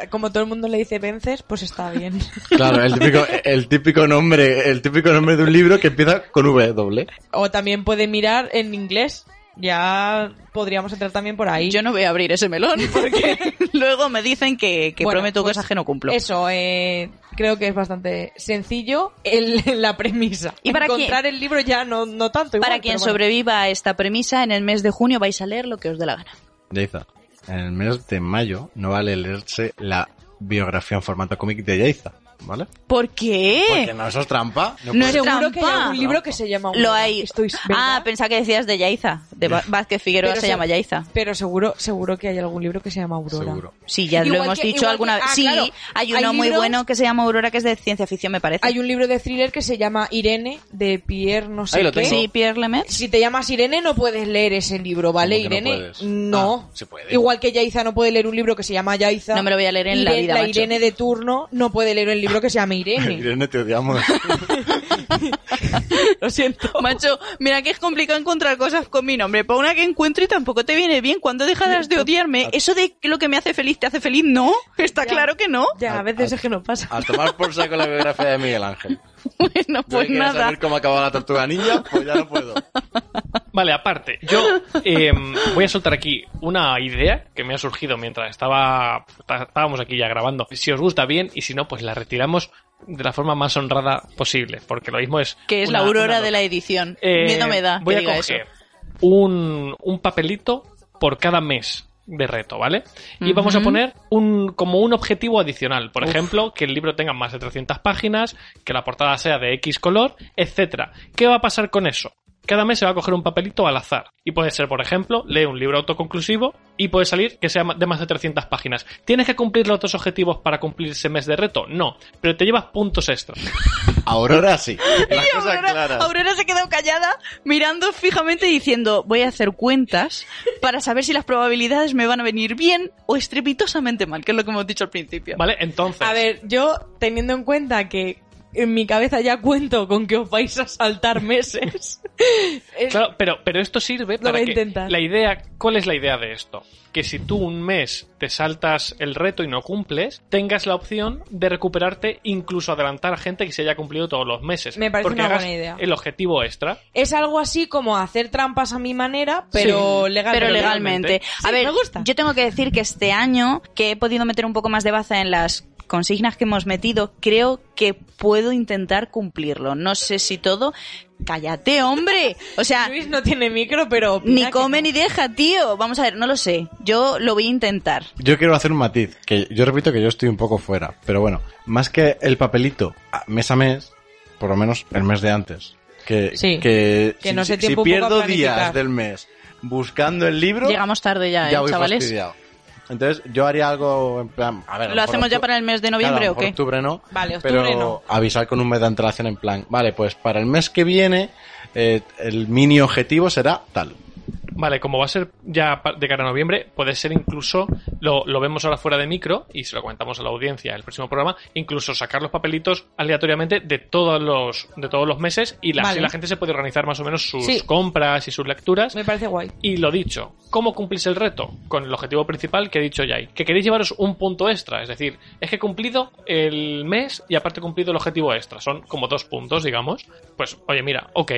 como todo el mundo le dice vences, pues está bien. Claro, el típico, el típico nombre, el típico nombre de un libro que empieza con W. O también puede mirar en inglés. Ya podríamos entrar también por ahí. Yo no voy a abrir ese melón porque luego me dicen que, que Bueno, prometo pues cosas que no cumplo. Eso, eh, creo que es bastante sencillo el, la premisa. Y para Encontrar el libro ya no, no tanto. Para igual, quien bueno. sobreviva a esta premisa, en el mes de junio vais a leer lo que os dé la gana. Yaiza. En el mes de mayo no vale leerse la biografía en formato cómic de Yaiza, ¿vale? ¿Por qué? Porque no, eso es trampa. No No es Seguro que hay trampa. algún libro que se llama Lo Aurora. hay. Estoy- ah, pensaba que decías de Yaiza. De Vázquez Figueroa Pero se se- llama Yaiza. Pero seguro, seguro que hay algún libro que se llama Aurora. Seguro. Sí, ya lo hemos que- dicho alguna que- vez. ah, sí, claro. hay Hay uno muy libros- bueno que se llama Aurora, que es de ciencia ficción, me parece. Hay un libro de thriller que se llama Irene, de Pierre no sé Ahí lo qué. tengo. Sí, Pierre Lemaitre. Si te llamas Irene no puedes leer ese libro, ¿vale, ¿Cómo que no Irene? puedes? No. Ah, se puede. Igual que Yaiza no puede leer un libro que se llama Yaiza. No me lo voy a leer en la vida, La macho. Irene de turno no puede leer el libro que se llama Irene. Irene, te odiamos. Lo siento. Macho, mira que es complicado encontrar cosas con mi nombre. Para una que encuentro y tampoco te viene bien. ¿Cuándo dejarás de odiarme? Eso de que lo que me hace feliz te hace feliz, no. Está Ya. claro que no. Ya, a veces es que no pasa. A tomar por saco la biografía de Miguel Ángel. Bueno, Yo pues quería nada. saber cómo acababa la tortuga ninja, pues ya no puedo. Vale, aparte, yo eh, voy a soltar aquí una idea que me ha surgido mientras estaba estábamos aquí ya grabando. Si os gusta bien y si no, pues la retiramos de la forma más honrada posible, porque lo mismo es Que es una- la aurora de la edición. Eh, Miedo me da. Voy que a diga coger eso. un, un papelito por cada mes de reto, ¿vale? Y vamos a poner un, como un objetivo adicional. Por Uf. ejemplo, que el libro tenga más de 300 páginas, que la portada sea de X color, etcétera. ¿Qué va a pasar con eso? Cada mes se va a coger un papelito al azar. Y puede ser, por ejemplo, lee un libro autoconclusivo y puede salir que sea de más de 300 páginas. ¿Tienes que cumplir los dos objetivos para cumplir ese mes de reto? No, pero te llevas puntos extra. Aurora sí. Las Y cosas Aurora, claras. Aurora se quedó callada, mirando fijamente y diciendo, voy a hacer cuentas para saber si las probabilidades me van a venir bien o estrepitosamente mal, que es lo que hemos dicho al principio. ¿Vale? Entonces... A ver, yo teniendo en cuenta que en mi cabeza ya cuento con que os vais a saltar meses. es- Claro, pero, pero esto sirve Lo para voy a que intentar. la idea, ¿cuál es la idea de esto? Que si tú un mes te saltas el reto y no cumples, tengas la opción de recuperarte, incluso adelantar a gente que se haya cumplido todos los meses. Me parece porque una hagas buena idea. El objetivo extra. Es algo así como hacer trampas a mi manera, pero Sí. Pero legalmente. A Sí, ver, me gusta. yo tengo que decir que este año, que he podido meter un poco más de baza en las consignas que hemos metido, creo que puedo intentar cumplirlo. No sé si todo. Cállate, hombre. O sea, Luis no tiene micro, pero... ni come no. ni deja, tío. Vamos a ver, no lo sé. Yo lo voy a intentar. Yo quiero hacer un matiz, que yo repito que yo estoy un poco fuera, pero bueno, más que el papelito a- mes a mes, por lo menos el mes de antes, que, Sí, que, que si, no se si pierdo días del mes buscando el libro, Llegamos tarde ya, ya ¿eh, voy chavales? fastidiado. Entonces yo haría algo en plan, a ver, ¿Lo hacemos ya para el mes de Claro, a noviembre lo o qué? octubre no. Vale, octubre pero no. avisar con un mes de antelación en plan, vale, pues para el mes que viene eh, el mini objetivo será tal. Vale, como va a ser ya de cara a noviembre, puede ser incluso, lo, lo vemos ahora fuera de micro y se lo comentamos a la audiencia en el próximo programa, incluso sacar los papelitos aleatoriamente de todos los, de todos los meses y la, Vale. la gente se puede organizar más o menos sus Sí. compras y sus lecturas. Me parece guay. Y lo dicho, ¿cómo cumplís el reto? Con el objetivo principal que he dicho ya. Que queréis llevaros un punto extra. Es decir, es que he cumplido el mes y aparte he cumplido el objetivo extra. Son como dos puntos, digamos. Pues, oye, mira, ok,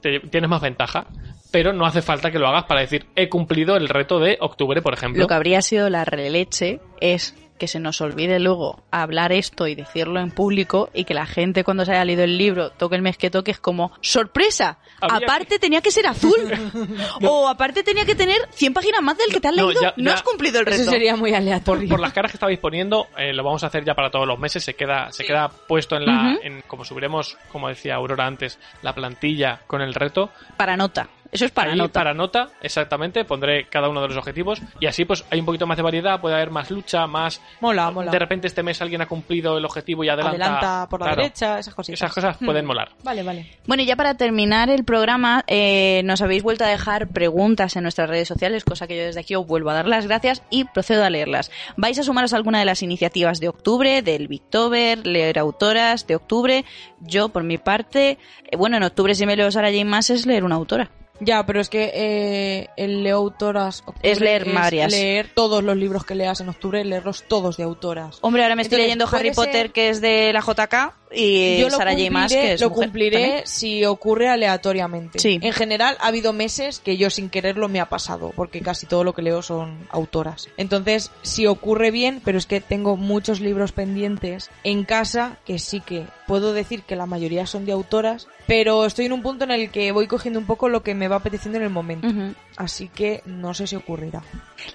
te- tienes más ventaja. Pero no hace falta que lo hagas para decir, he cumplido el reto de octubre, por ejemplo. Lo que habría sido la releche es que se nos olvide luego hablar esto y decirlo en público y que la gente cuando se haya leído el libro toque el mes que toque es como ¡sorpresa! Aparte tenía que ser azul o aparte tenía que tener 100 páginas más del que te has No, leído. ya- no ya- has cumplido el reto. Eso sería muy aleatorio. por las caras que estabais poniendo, eh, lo vamos a hacer ya para todos los meses. Se queda, se queda puesto en la. En- como subiremos, como decía Aurora antes, la plantilla con el reto. Para nota. Eso es para Ahí, nota. para nota, exactamente, pondré cada uno de los objetivos y así pues hay un poquito más de variedad, puede haber más lucha, más... Mola, mola. De repente este mes alguien ha cumplido el objetivo y adelanta... Adelanta por la Claro, derecha, esas cositas. Esas cosas Hmm. pueden molar. Vale, vale. Bueno, y ya para terminar el programa, eh, nos habéis vuelto a dejar preguntas en nuestras redes sociales, cosa que yo desde aquí os vuelvo a dar las gracias y procedo a leerlas. ¿Vais a sumaros a alguna de las iniciativas de octubre, del Victober, leer autoras de octubre? Yo, por mi parte, eh, bueno, en octubre si me leo Sarah J. Maas es leer una autora. Ya, pero es que eh, el leo autoras... octubre Es leer varias. leer todos los libros que leas en octubre, leerlos todos de autoras. Hombre, ahora me estoy Entonces, leyendo Harry Potter, ser- que es de la JK, y Yo lo Sarah J. Maas, cumpliré, que es lo mujer cumpliré también. si ocurre aleatoriamente. Sí. En general, ha habido meses que yo sin quererlo me ha pasado, porque casi todo lo que leo son autoras. Entonces, si ocurre bien, pero es que tengo muchos libros pendientes en casa que sí que puedo decir que la mayoría son de autoras, pero estoy en un punto en el que voy cogiendo un poco lo que me va apeteciendo en el momento. Así que no sé si ocurrirá.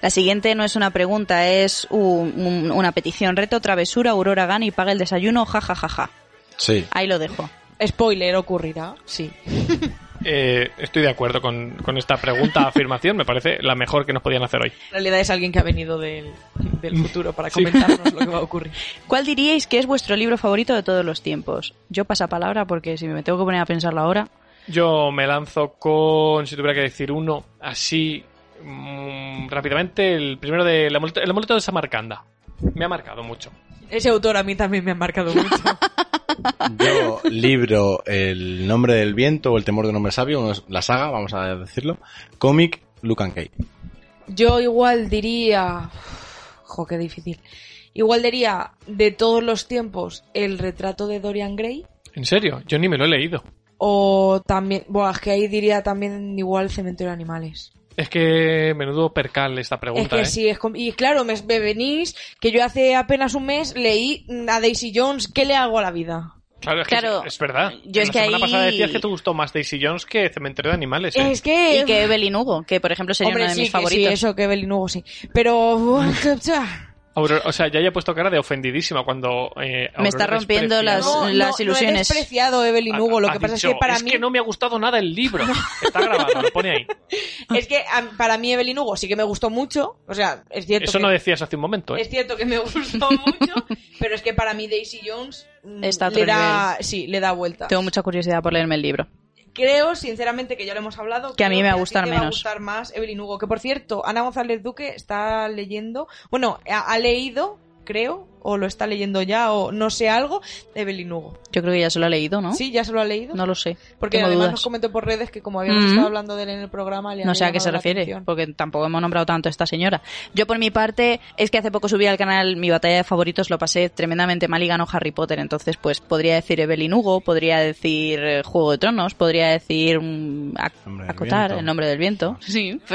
La siguiente no es una pregunta, es un- un- una petición. Reto, travesura, Aurora gana y paga el desayuno, ja, ja, ja, ja. Sí. Ahí lo dejo. Spoiler, ocurrirá. Sí. Eh, estoy de acuerdo con, con esta pregunta, afirmación. Me parece la mejor que nos podían hacer hoy. En realidad es alguien que ha venido del, del futuro para Sí. comentarnos lo que va a ocurrir. ¿Cuál diríais que es vuestro libro favorito de todos los tiempos? Yo pasa palabra porque si me tengo que poner a pensarlo ahora. Yo me lanzo con, si tuviera que decir uno, así mm, rápidamente, el primero de el amuleto de Samarcanda. Me ha marcado mucho. Ese autor a mí también me ha marcado mucho. Yo libro El nombre del viento o El temor de un hombre sabio, la saga, vamos a decirlo. Cómic, Luke and Kate. Yo igual diría... Jo, qué difícil. Igual diría de todos los tiempos el retrato de Dorian Gray. En serio, yo ni me lo he leído. O también... Buah, es que ahí diría también igual Cementerio de Animales. Es que menudo percal esta pregunta, es que ¿eh? sí, es y claro, me, me venís que yo hace apenas un mes leí a Daisy Jones, ¿qué le hago a la vida? Claro, es, que es, es verdad. yo es la que semana ahí- pasada decías que te gustó más Daisy Jones que Cementerio de Animales. ¿eh? Es que... Y que Evelyn Hugo, que por ejemplo sería Hombre, uno de sí, mis que favoritos. sí, eso que Evelyn Hugo sí. Pero... Aurora- o sea, ya haya puesto cara de ofendidísima cuando... eh, Me está rompiendo las- No, las no, No ilusiones. he despreciado Evelyn Hugo, lo que pasa es dicho, que para es mí... que no me ha gustado nada el libro. Está grabado, lo pone ahí. Es que a- para mí Evelyn Hugo sí que me gustó mucho. O sea, es cierto, Eso que, no decías hace un momento, ¿eh? es cierto que me gustó mucho, pero es que para mí Daisy Jones mm, Está le da, sí, le da vuelta. Tengo mucha curiosidad por leerme el libro. Creo, sinceramente, que ya lo hemos hablado. Que a mí me va a ti gustar te va a menos. gustar más Evelyn Hugo. Que por cierto, Ana González Duque está leyendo, bueno, ha, ha leído, creo, o lo está leyendo ya, o no sé algo, de Evelyn Hugo. Yo creo que ya se lo ha leído, ¿no? Sí, ya se lo ha leído. No lo sé. Porque Tengo además dudas. nos comentó por redes que como habíamos Mm. estado hablando de él en el programa, le No sé a qué se refiere, atención. porque tampoco hemos nombrado tanto a esta señora. Yo por mi parte, es que hace poco subí al canal mi batalla de favoritos, lo pasé tremendamente mal y ganó Harry Potter, entonces pues podría decir Evelyn Hugo, podría decir eh, Juego de Tronos, podría decir mm, ac- acotar viento. el nombre del viento. Sí.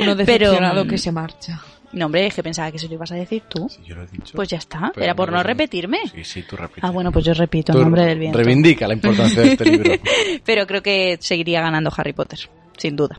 Uno Pero, decepcionado mm, que se marcha. No, hombre, es que pensaba que se lo ibas a decir tú. Sí, yo lo he dicho. Pues ya está, Pero era por no repetirme. Sí, sí, tú repites. Ah, bueno, pues yo repito Tú el nombre del viento. Reivindica la importancia de este libro. Pero creo que seguiría ganando Harry Potter, sin duda.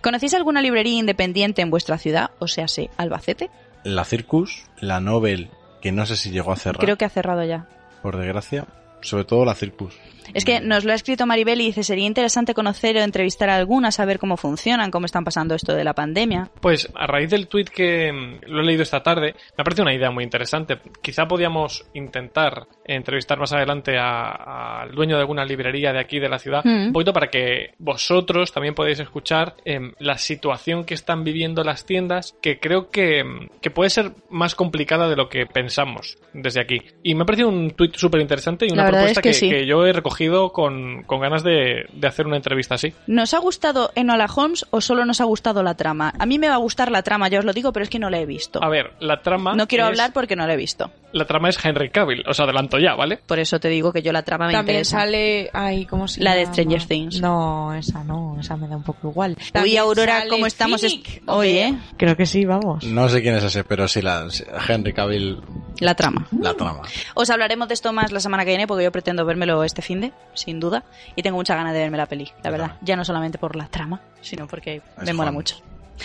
¿Conocéis alguna librería independiente en vuestra ciudad? O sea, sí, Albacete. La Circus, la Nobel, que no sé si llegó a cerrar, Creo que ha cerrado ya. por desgracia. Sobre todo la Circus. Es que nos lo ha escrito Maribel y dice, sería interesante conocer o entrevistar a algunas, saber cómo funcionan, cómo están pasando esto de la pandemia. Pues a raíz del tweet que mm, lo he leído esta tarde, me ha parecido una idea muy interesante. Quizá podíamos intentar entrevistar más adelante al dueño de alguna librería de aquí de la ciudad, Mm. un poquito para que vosotros también podáis escuchar em, la situación que están viviendo las tiendas, que creo que, em, que puede ser más complicada de lo que pensamos desde aquí. Y me ha parecido un tweet súper interesante y una propuesta es que que, sí. que yo he recogido con, con ganas de, de hacer una entrevista así. ¿Nos ha gustado Enola Holmes o solo nos ha gustado la trama? A mí me va a gustar la trama, ya os lo digo, pero es que no la he visto. A ver, la trama. No quiero es- hablar porque no la he visto. La trama es Henry Cavill, os adelanto ya, ¿vale? Por eso te digo que yo la trama me También interesa. sale... Ay, ¿cómo se La de? Stranger Things. No, esa no, esa me da un poco igual. Uy, También Aurora, ¿cómo estamos? Est- Oye, Creo que sí, vamos. No sé quién es ese, pero sí, la, Henry Cavill, la trama. la trama. Os hablaremos de esto más la semana que viene porque yo pretendo vérmelo este fin de, sin duda. Y tengo mucha ganas de verme la peli, la verdad. Ya no solamente por la trama, sino porque me mola mucho.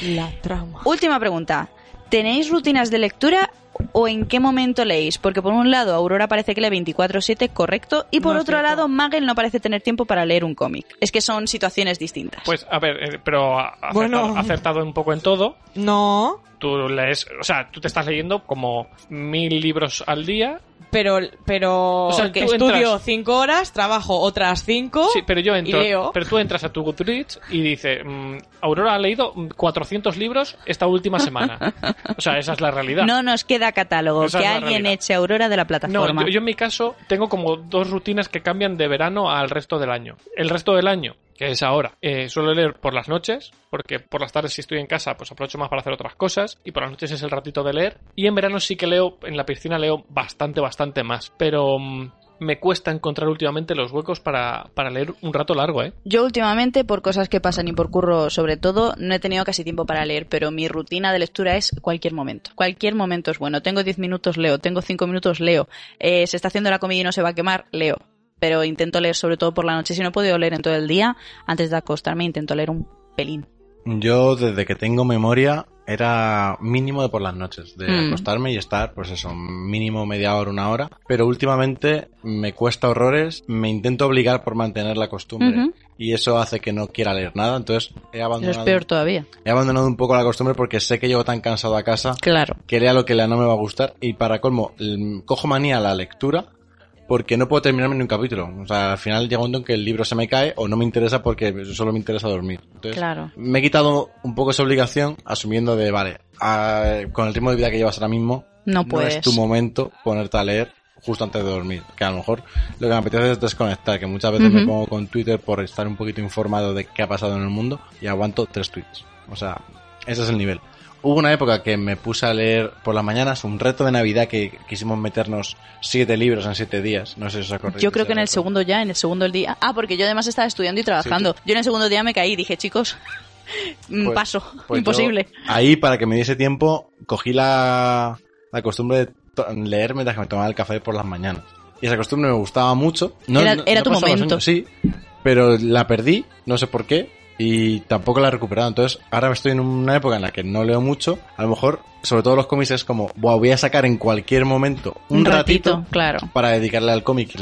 La trama. Última pregunta. ¿Tenéis rutinas de lectura o en qué momento leéis? Porque por un lado Aurora parece que lee 24/7, correcto, y por No otro cierto. lado Magel no parece tener tiempo para leer un cómic. Es que son situaciones distintas. Pues a ver, eh, pero ha acertado, Bueno. ha acertado un poco en todo. No, Tú lees, o sea, tú te estás leyendo como mil libros al día. Pero, pero O sea, que tú estudio entras- cinco horas, trabajo otras cinco. Sí, pero yo entro. y leo. Pero tú entras a tu Goodreads y dice, mm, Aurora ha leído mm, 400 libros esta última semana. O sea, esa es la realidad. no nos queda catálogo. Esa que alguien realidad. eche Aurora de la No, plataforma. yo, yo en mi caso tengo como dos rutinas que cambian de verano al resto del año. El resto del año es ahora. Eh, suelo leer por las noches, porque por las tardes si estoy en casa, pues aprovecho más para hacer otras cosas, y por las noches es el ratito de leer. Y en verano sí que leo, en la piscina leo bastante, bastante más. Pero mm, me cuesta encontrar últimamente los huecos para, para leer un rato largo, ¿eh? Yo últimamente, por cosas que pasan y por curro sobre todo, no he tenido casi tiempo para leer, pero mi rutina de lectura es cualquier momento. Cualquier momento es bueno. Tengo 10 minutos, leo. Tengo 5 minutos, leo. Eh, se está haciendo la comida y no se va a quemar, leo. Pero intento leer sobre todo por la noche. Si no he podido leer en todo el día, antes de acostarme intento leer un pelín. Yo, desde que tengo memoria, era mínimo de por las noches, de Mm. acostarme y estar, pues eso, mínimo media hora, una hora. Pero últimamente me cuesta horrores, me intento obligar por mantener la costumbre. Y eso hace que no quiera leer nada, entonces he Eso es abandonado, peor todavía. he abandonado un poco la costumbre porque sé que llego tan cansado a casa Claro. que lea lo que lea no me va a gustar. Y para colmo, cojo manía a la lectura porque no puedo terminarme ni un capítulo. O sea, al final llega un momento en que el libro se me cae o no me interesa porque solo me interesa dormir. Entonces, Claro. me he quitado un poco esa obligación asumiendo de, vale, a- con el ritmo de vida que llevas ahora mismo, No no puedes. es tu momento ponerte a leer justo antes de dormir. Que a lo mejor lo que me apetece es desconectar, que muchas veces me pongo con Twitter por estar un poquito informado de qué ha pasado en el mundo y aguanto tres tweets. O sea, ese es el nivel. Hubo una época que me puse a leer por las mañanas un reto de Navidad que quisimos meternos siete libros en siete días. No sé si os acordáis. Yo creo que en el segundo ya, en el segundo el día. Ah, porque yo además estaba estudiando y trabajando. Yo en el segundo día me caí y dije, chicos, mm, Pues- paso, pues imposible. ahí, para que me diese tiempo, cogí la, la costumbre de leer mientras que me tomaba el café por las mañanas. Y esa costumbre me gustaba mucho. No, Era- no- era no tu momento. años, sí, pero la perdí, no sé por qué, y tampoco la he recuperado. Entonces, ahora estoy en una época en la que no leo mucho. A lo mejor, sobre todo los cómics, es como, "Buah, voy a sacar en cualquier momento un, ratito, claro. para dedicarle al cómic.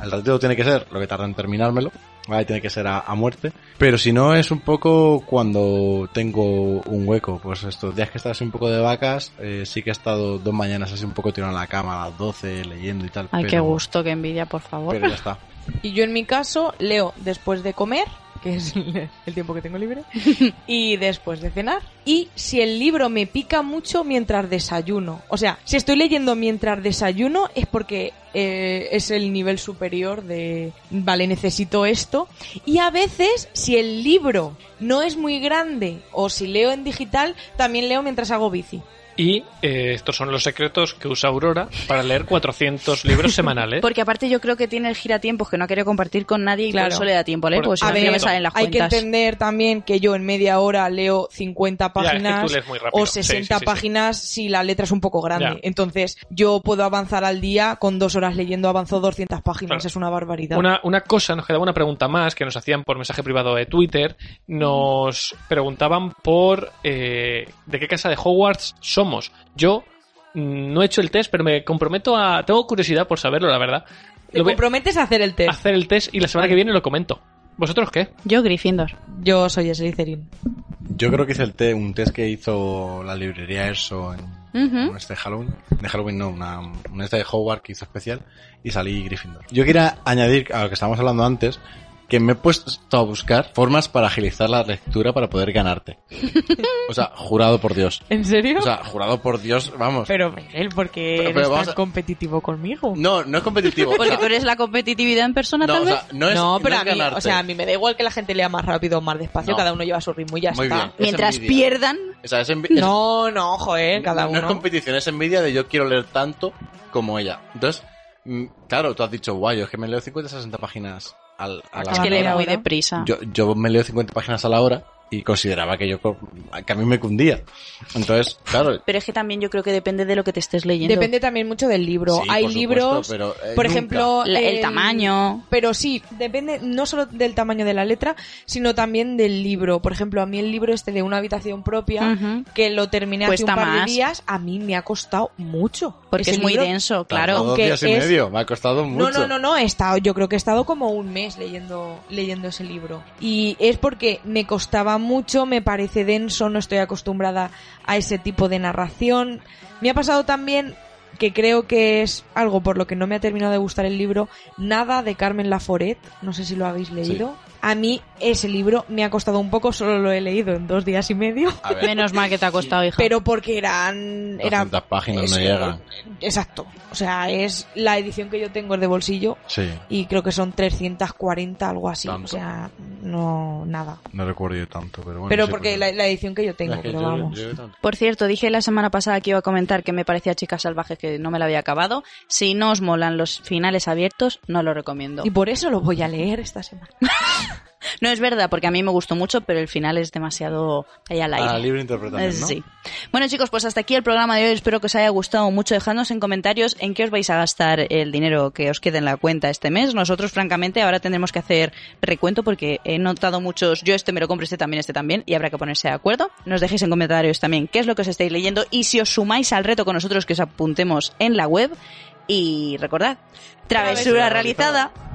El ratito tiene que ser lo que tarda en terminármelo, ¿vale? Tiene que ser a, a muerte. Pero si no, es un poco cuando tengo un hueco. Pues estos días que estás así un poco de vacas, eh, sí que he estado dos mañanas así un poco tirado en la cama a las 12 leyendo y tal. Ay, pero, qué gusto, qué envidia, por favor. Pero ya está. Y yo en mi caso leo después de comer, que es el tiempo que tengo libre, y después de cenar. Y si el libro me pica mucho mientras desayuno. O sea, si estoy leyendo mientras desayuno es porque eh, es el nivel superior de, vale, necesito esto. Y a veces, si el libro no es muy grande o si leo en digital, también leo mientras hago bici. Y eh, estos son los secretos que usa Aurora para leer 400 libros semanales. Porque aparte yo creo que tiene el giratiempos que no ha querido compartir con nadie y Claro. por eso le da tiempo a leer, porque si no, ver, me salen las hay que entender también que yo en media hora leo 50 Ya, es que tú páginas o Sí, 60 sí, sí, sí. páginas si la letra es un poco grande. Ya. Entonces, yo puedo avanzar al día con dos horas leyendo, avanzo 200 páginas. Claro. Es una barbaridad. Una, una cosa, nos quedaba una pregunta más que nos hacían por mensaje privado de Twitter. Nos preguntaban por eh, de qué casa de Hogwarts somos. Yo mm, no he hecho el test, pero me comprometo a... Tengo curiosidad por saberlo, la verdad. ¿Te Lo voy comprometes a hacer el test? hacer el test y la semana que viene lo comento. ¿Vosotros qué? Yo Gryffindor. Yo soy Slytherin. Yo creo que hice el té, un test que hizo la librería ERSO en este Halloween. De Halloween no, una, un este de Hogwarts que hizo especial y salí Gryffindor. Yo quería añadir a lo que estábamos hablando antes que me he puesto a buscar formas para agilizar la lectura para poder ganarte. O sea, jurado por Dios. ¿En serio? O sea, jurado por Dios, vamos. pero Miguel, ¿por qué Pero- eres tan a- competitivo conmigo? No, no es competitivo. o Porque sea, tú eres la competitividad en persona, no, tal o vez. sea, no es, no, pero no a mí, ganarte. o sea, a mí me da igual que la gente lea más rápido o más despacio, No. cada uno lleva su ritmo y ya Muy está. bien. Mientras envidia. pierdan, O sea, es envi- No, no, joder, cada no es competición, es envidia de yo quiero leer tanto como ella. Entonces, mm, claro, tú has dicho, guay, es que me leo 50 60 páginas al, a la es que lee muy deprisa. yo, yo me leo 50 páginas a la hora y consideraba que yo que a mí me cundía. Entonces, claro, Pero es que también yo creo que depende de lo que te estés leyendo. Depende también mucho del libro. Sí, Hay por supuesto, libros, pero, eh, por nunca. ejemplo, el el- tamaño. Pero sí, depende no solo del tamaño de la letra, sino también del libro. Por ejemplo, a mí el libro este de una habitación propia, que lo terminé hace Cuesta un par más. de días, a mí me ha costado mucho. Porque es muy libro- denso, Claro, claro. dos aunque días y es- medio, me ha costado mucho. No, no, no, no, he estado, yo creo que he estado como un mes leyendo, leyendo ese libro. Y es porque me costaba mucho, me parece denso, no estoy acostumbrada a ese tipo de narración. Me ha pasado también que creo que es algo por lo que no me ha terminado de gustar el libro, Nada de Carmen Laforet, no sé si lo habéis leído. A mí ese libro me ha costado un poco, solo lo he leído en dos días y medio. A ver, Menos mal que te ha costado, hija. Pero porque eran... eran 200 páginas es no llegan. Exacto. O sea, es la edición que yo tengo es de bolsillo Sí, y creo que son 340, algo así. Tanto. O sea, no, nada. no recuerdo yo tanto, pero bueno. pero sí, porque la, la edición que yo tengo, Es que pero yo- vamos. yo. Por cierto, dije la semana pasada que iba a comentar que me parecía Chicas Salvajes que no me la había acabado. Si no os molan los finales abiertos, no lo recomiendo. Y por eso lo voy a leer esta semana. No es verdad, porque a mí me gustó mucho, pero el final es demasiado ahí al aire. Ah, libre interpretación, ¿no? Sí. Bueno, chicos, pues hasta aquí el programa de hoy. Espero que os haya gustado mucho. Dejadnos en comentarios en qué os vais a gastar el dinero que os quede en la cuenta este mes. Nosotros, francamente, ahora tendremos que hacer recuento porque he notado muchos. Yo este me lo compro, este también, este también, y habrá que ponerse de acuerdo. Nos dejéis en comentarios también qué es lo que os estáis leyendo y si os sumáis al reto con nosotros que os apuntemos en la web. Y recordad, travesura Travesura realizada. realizada.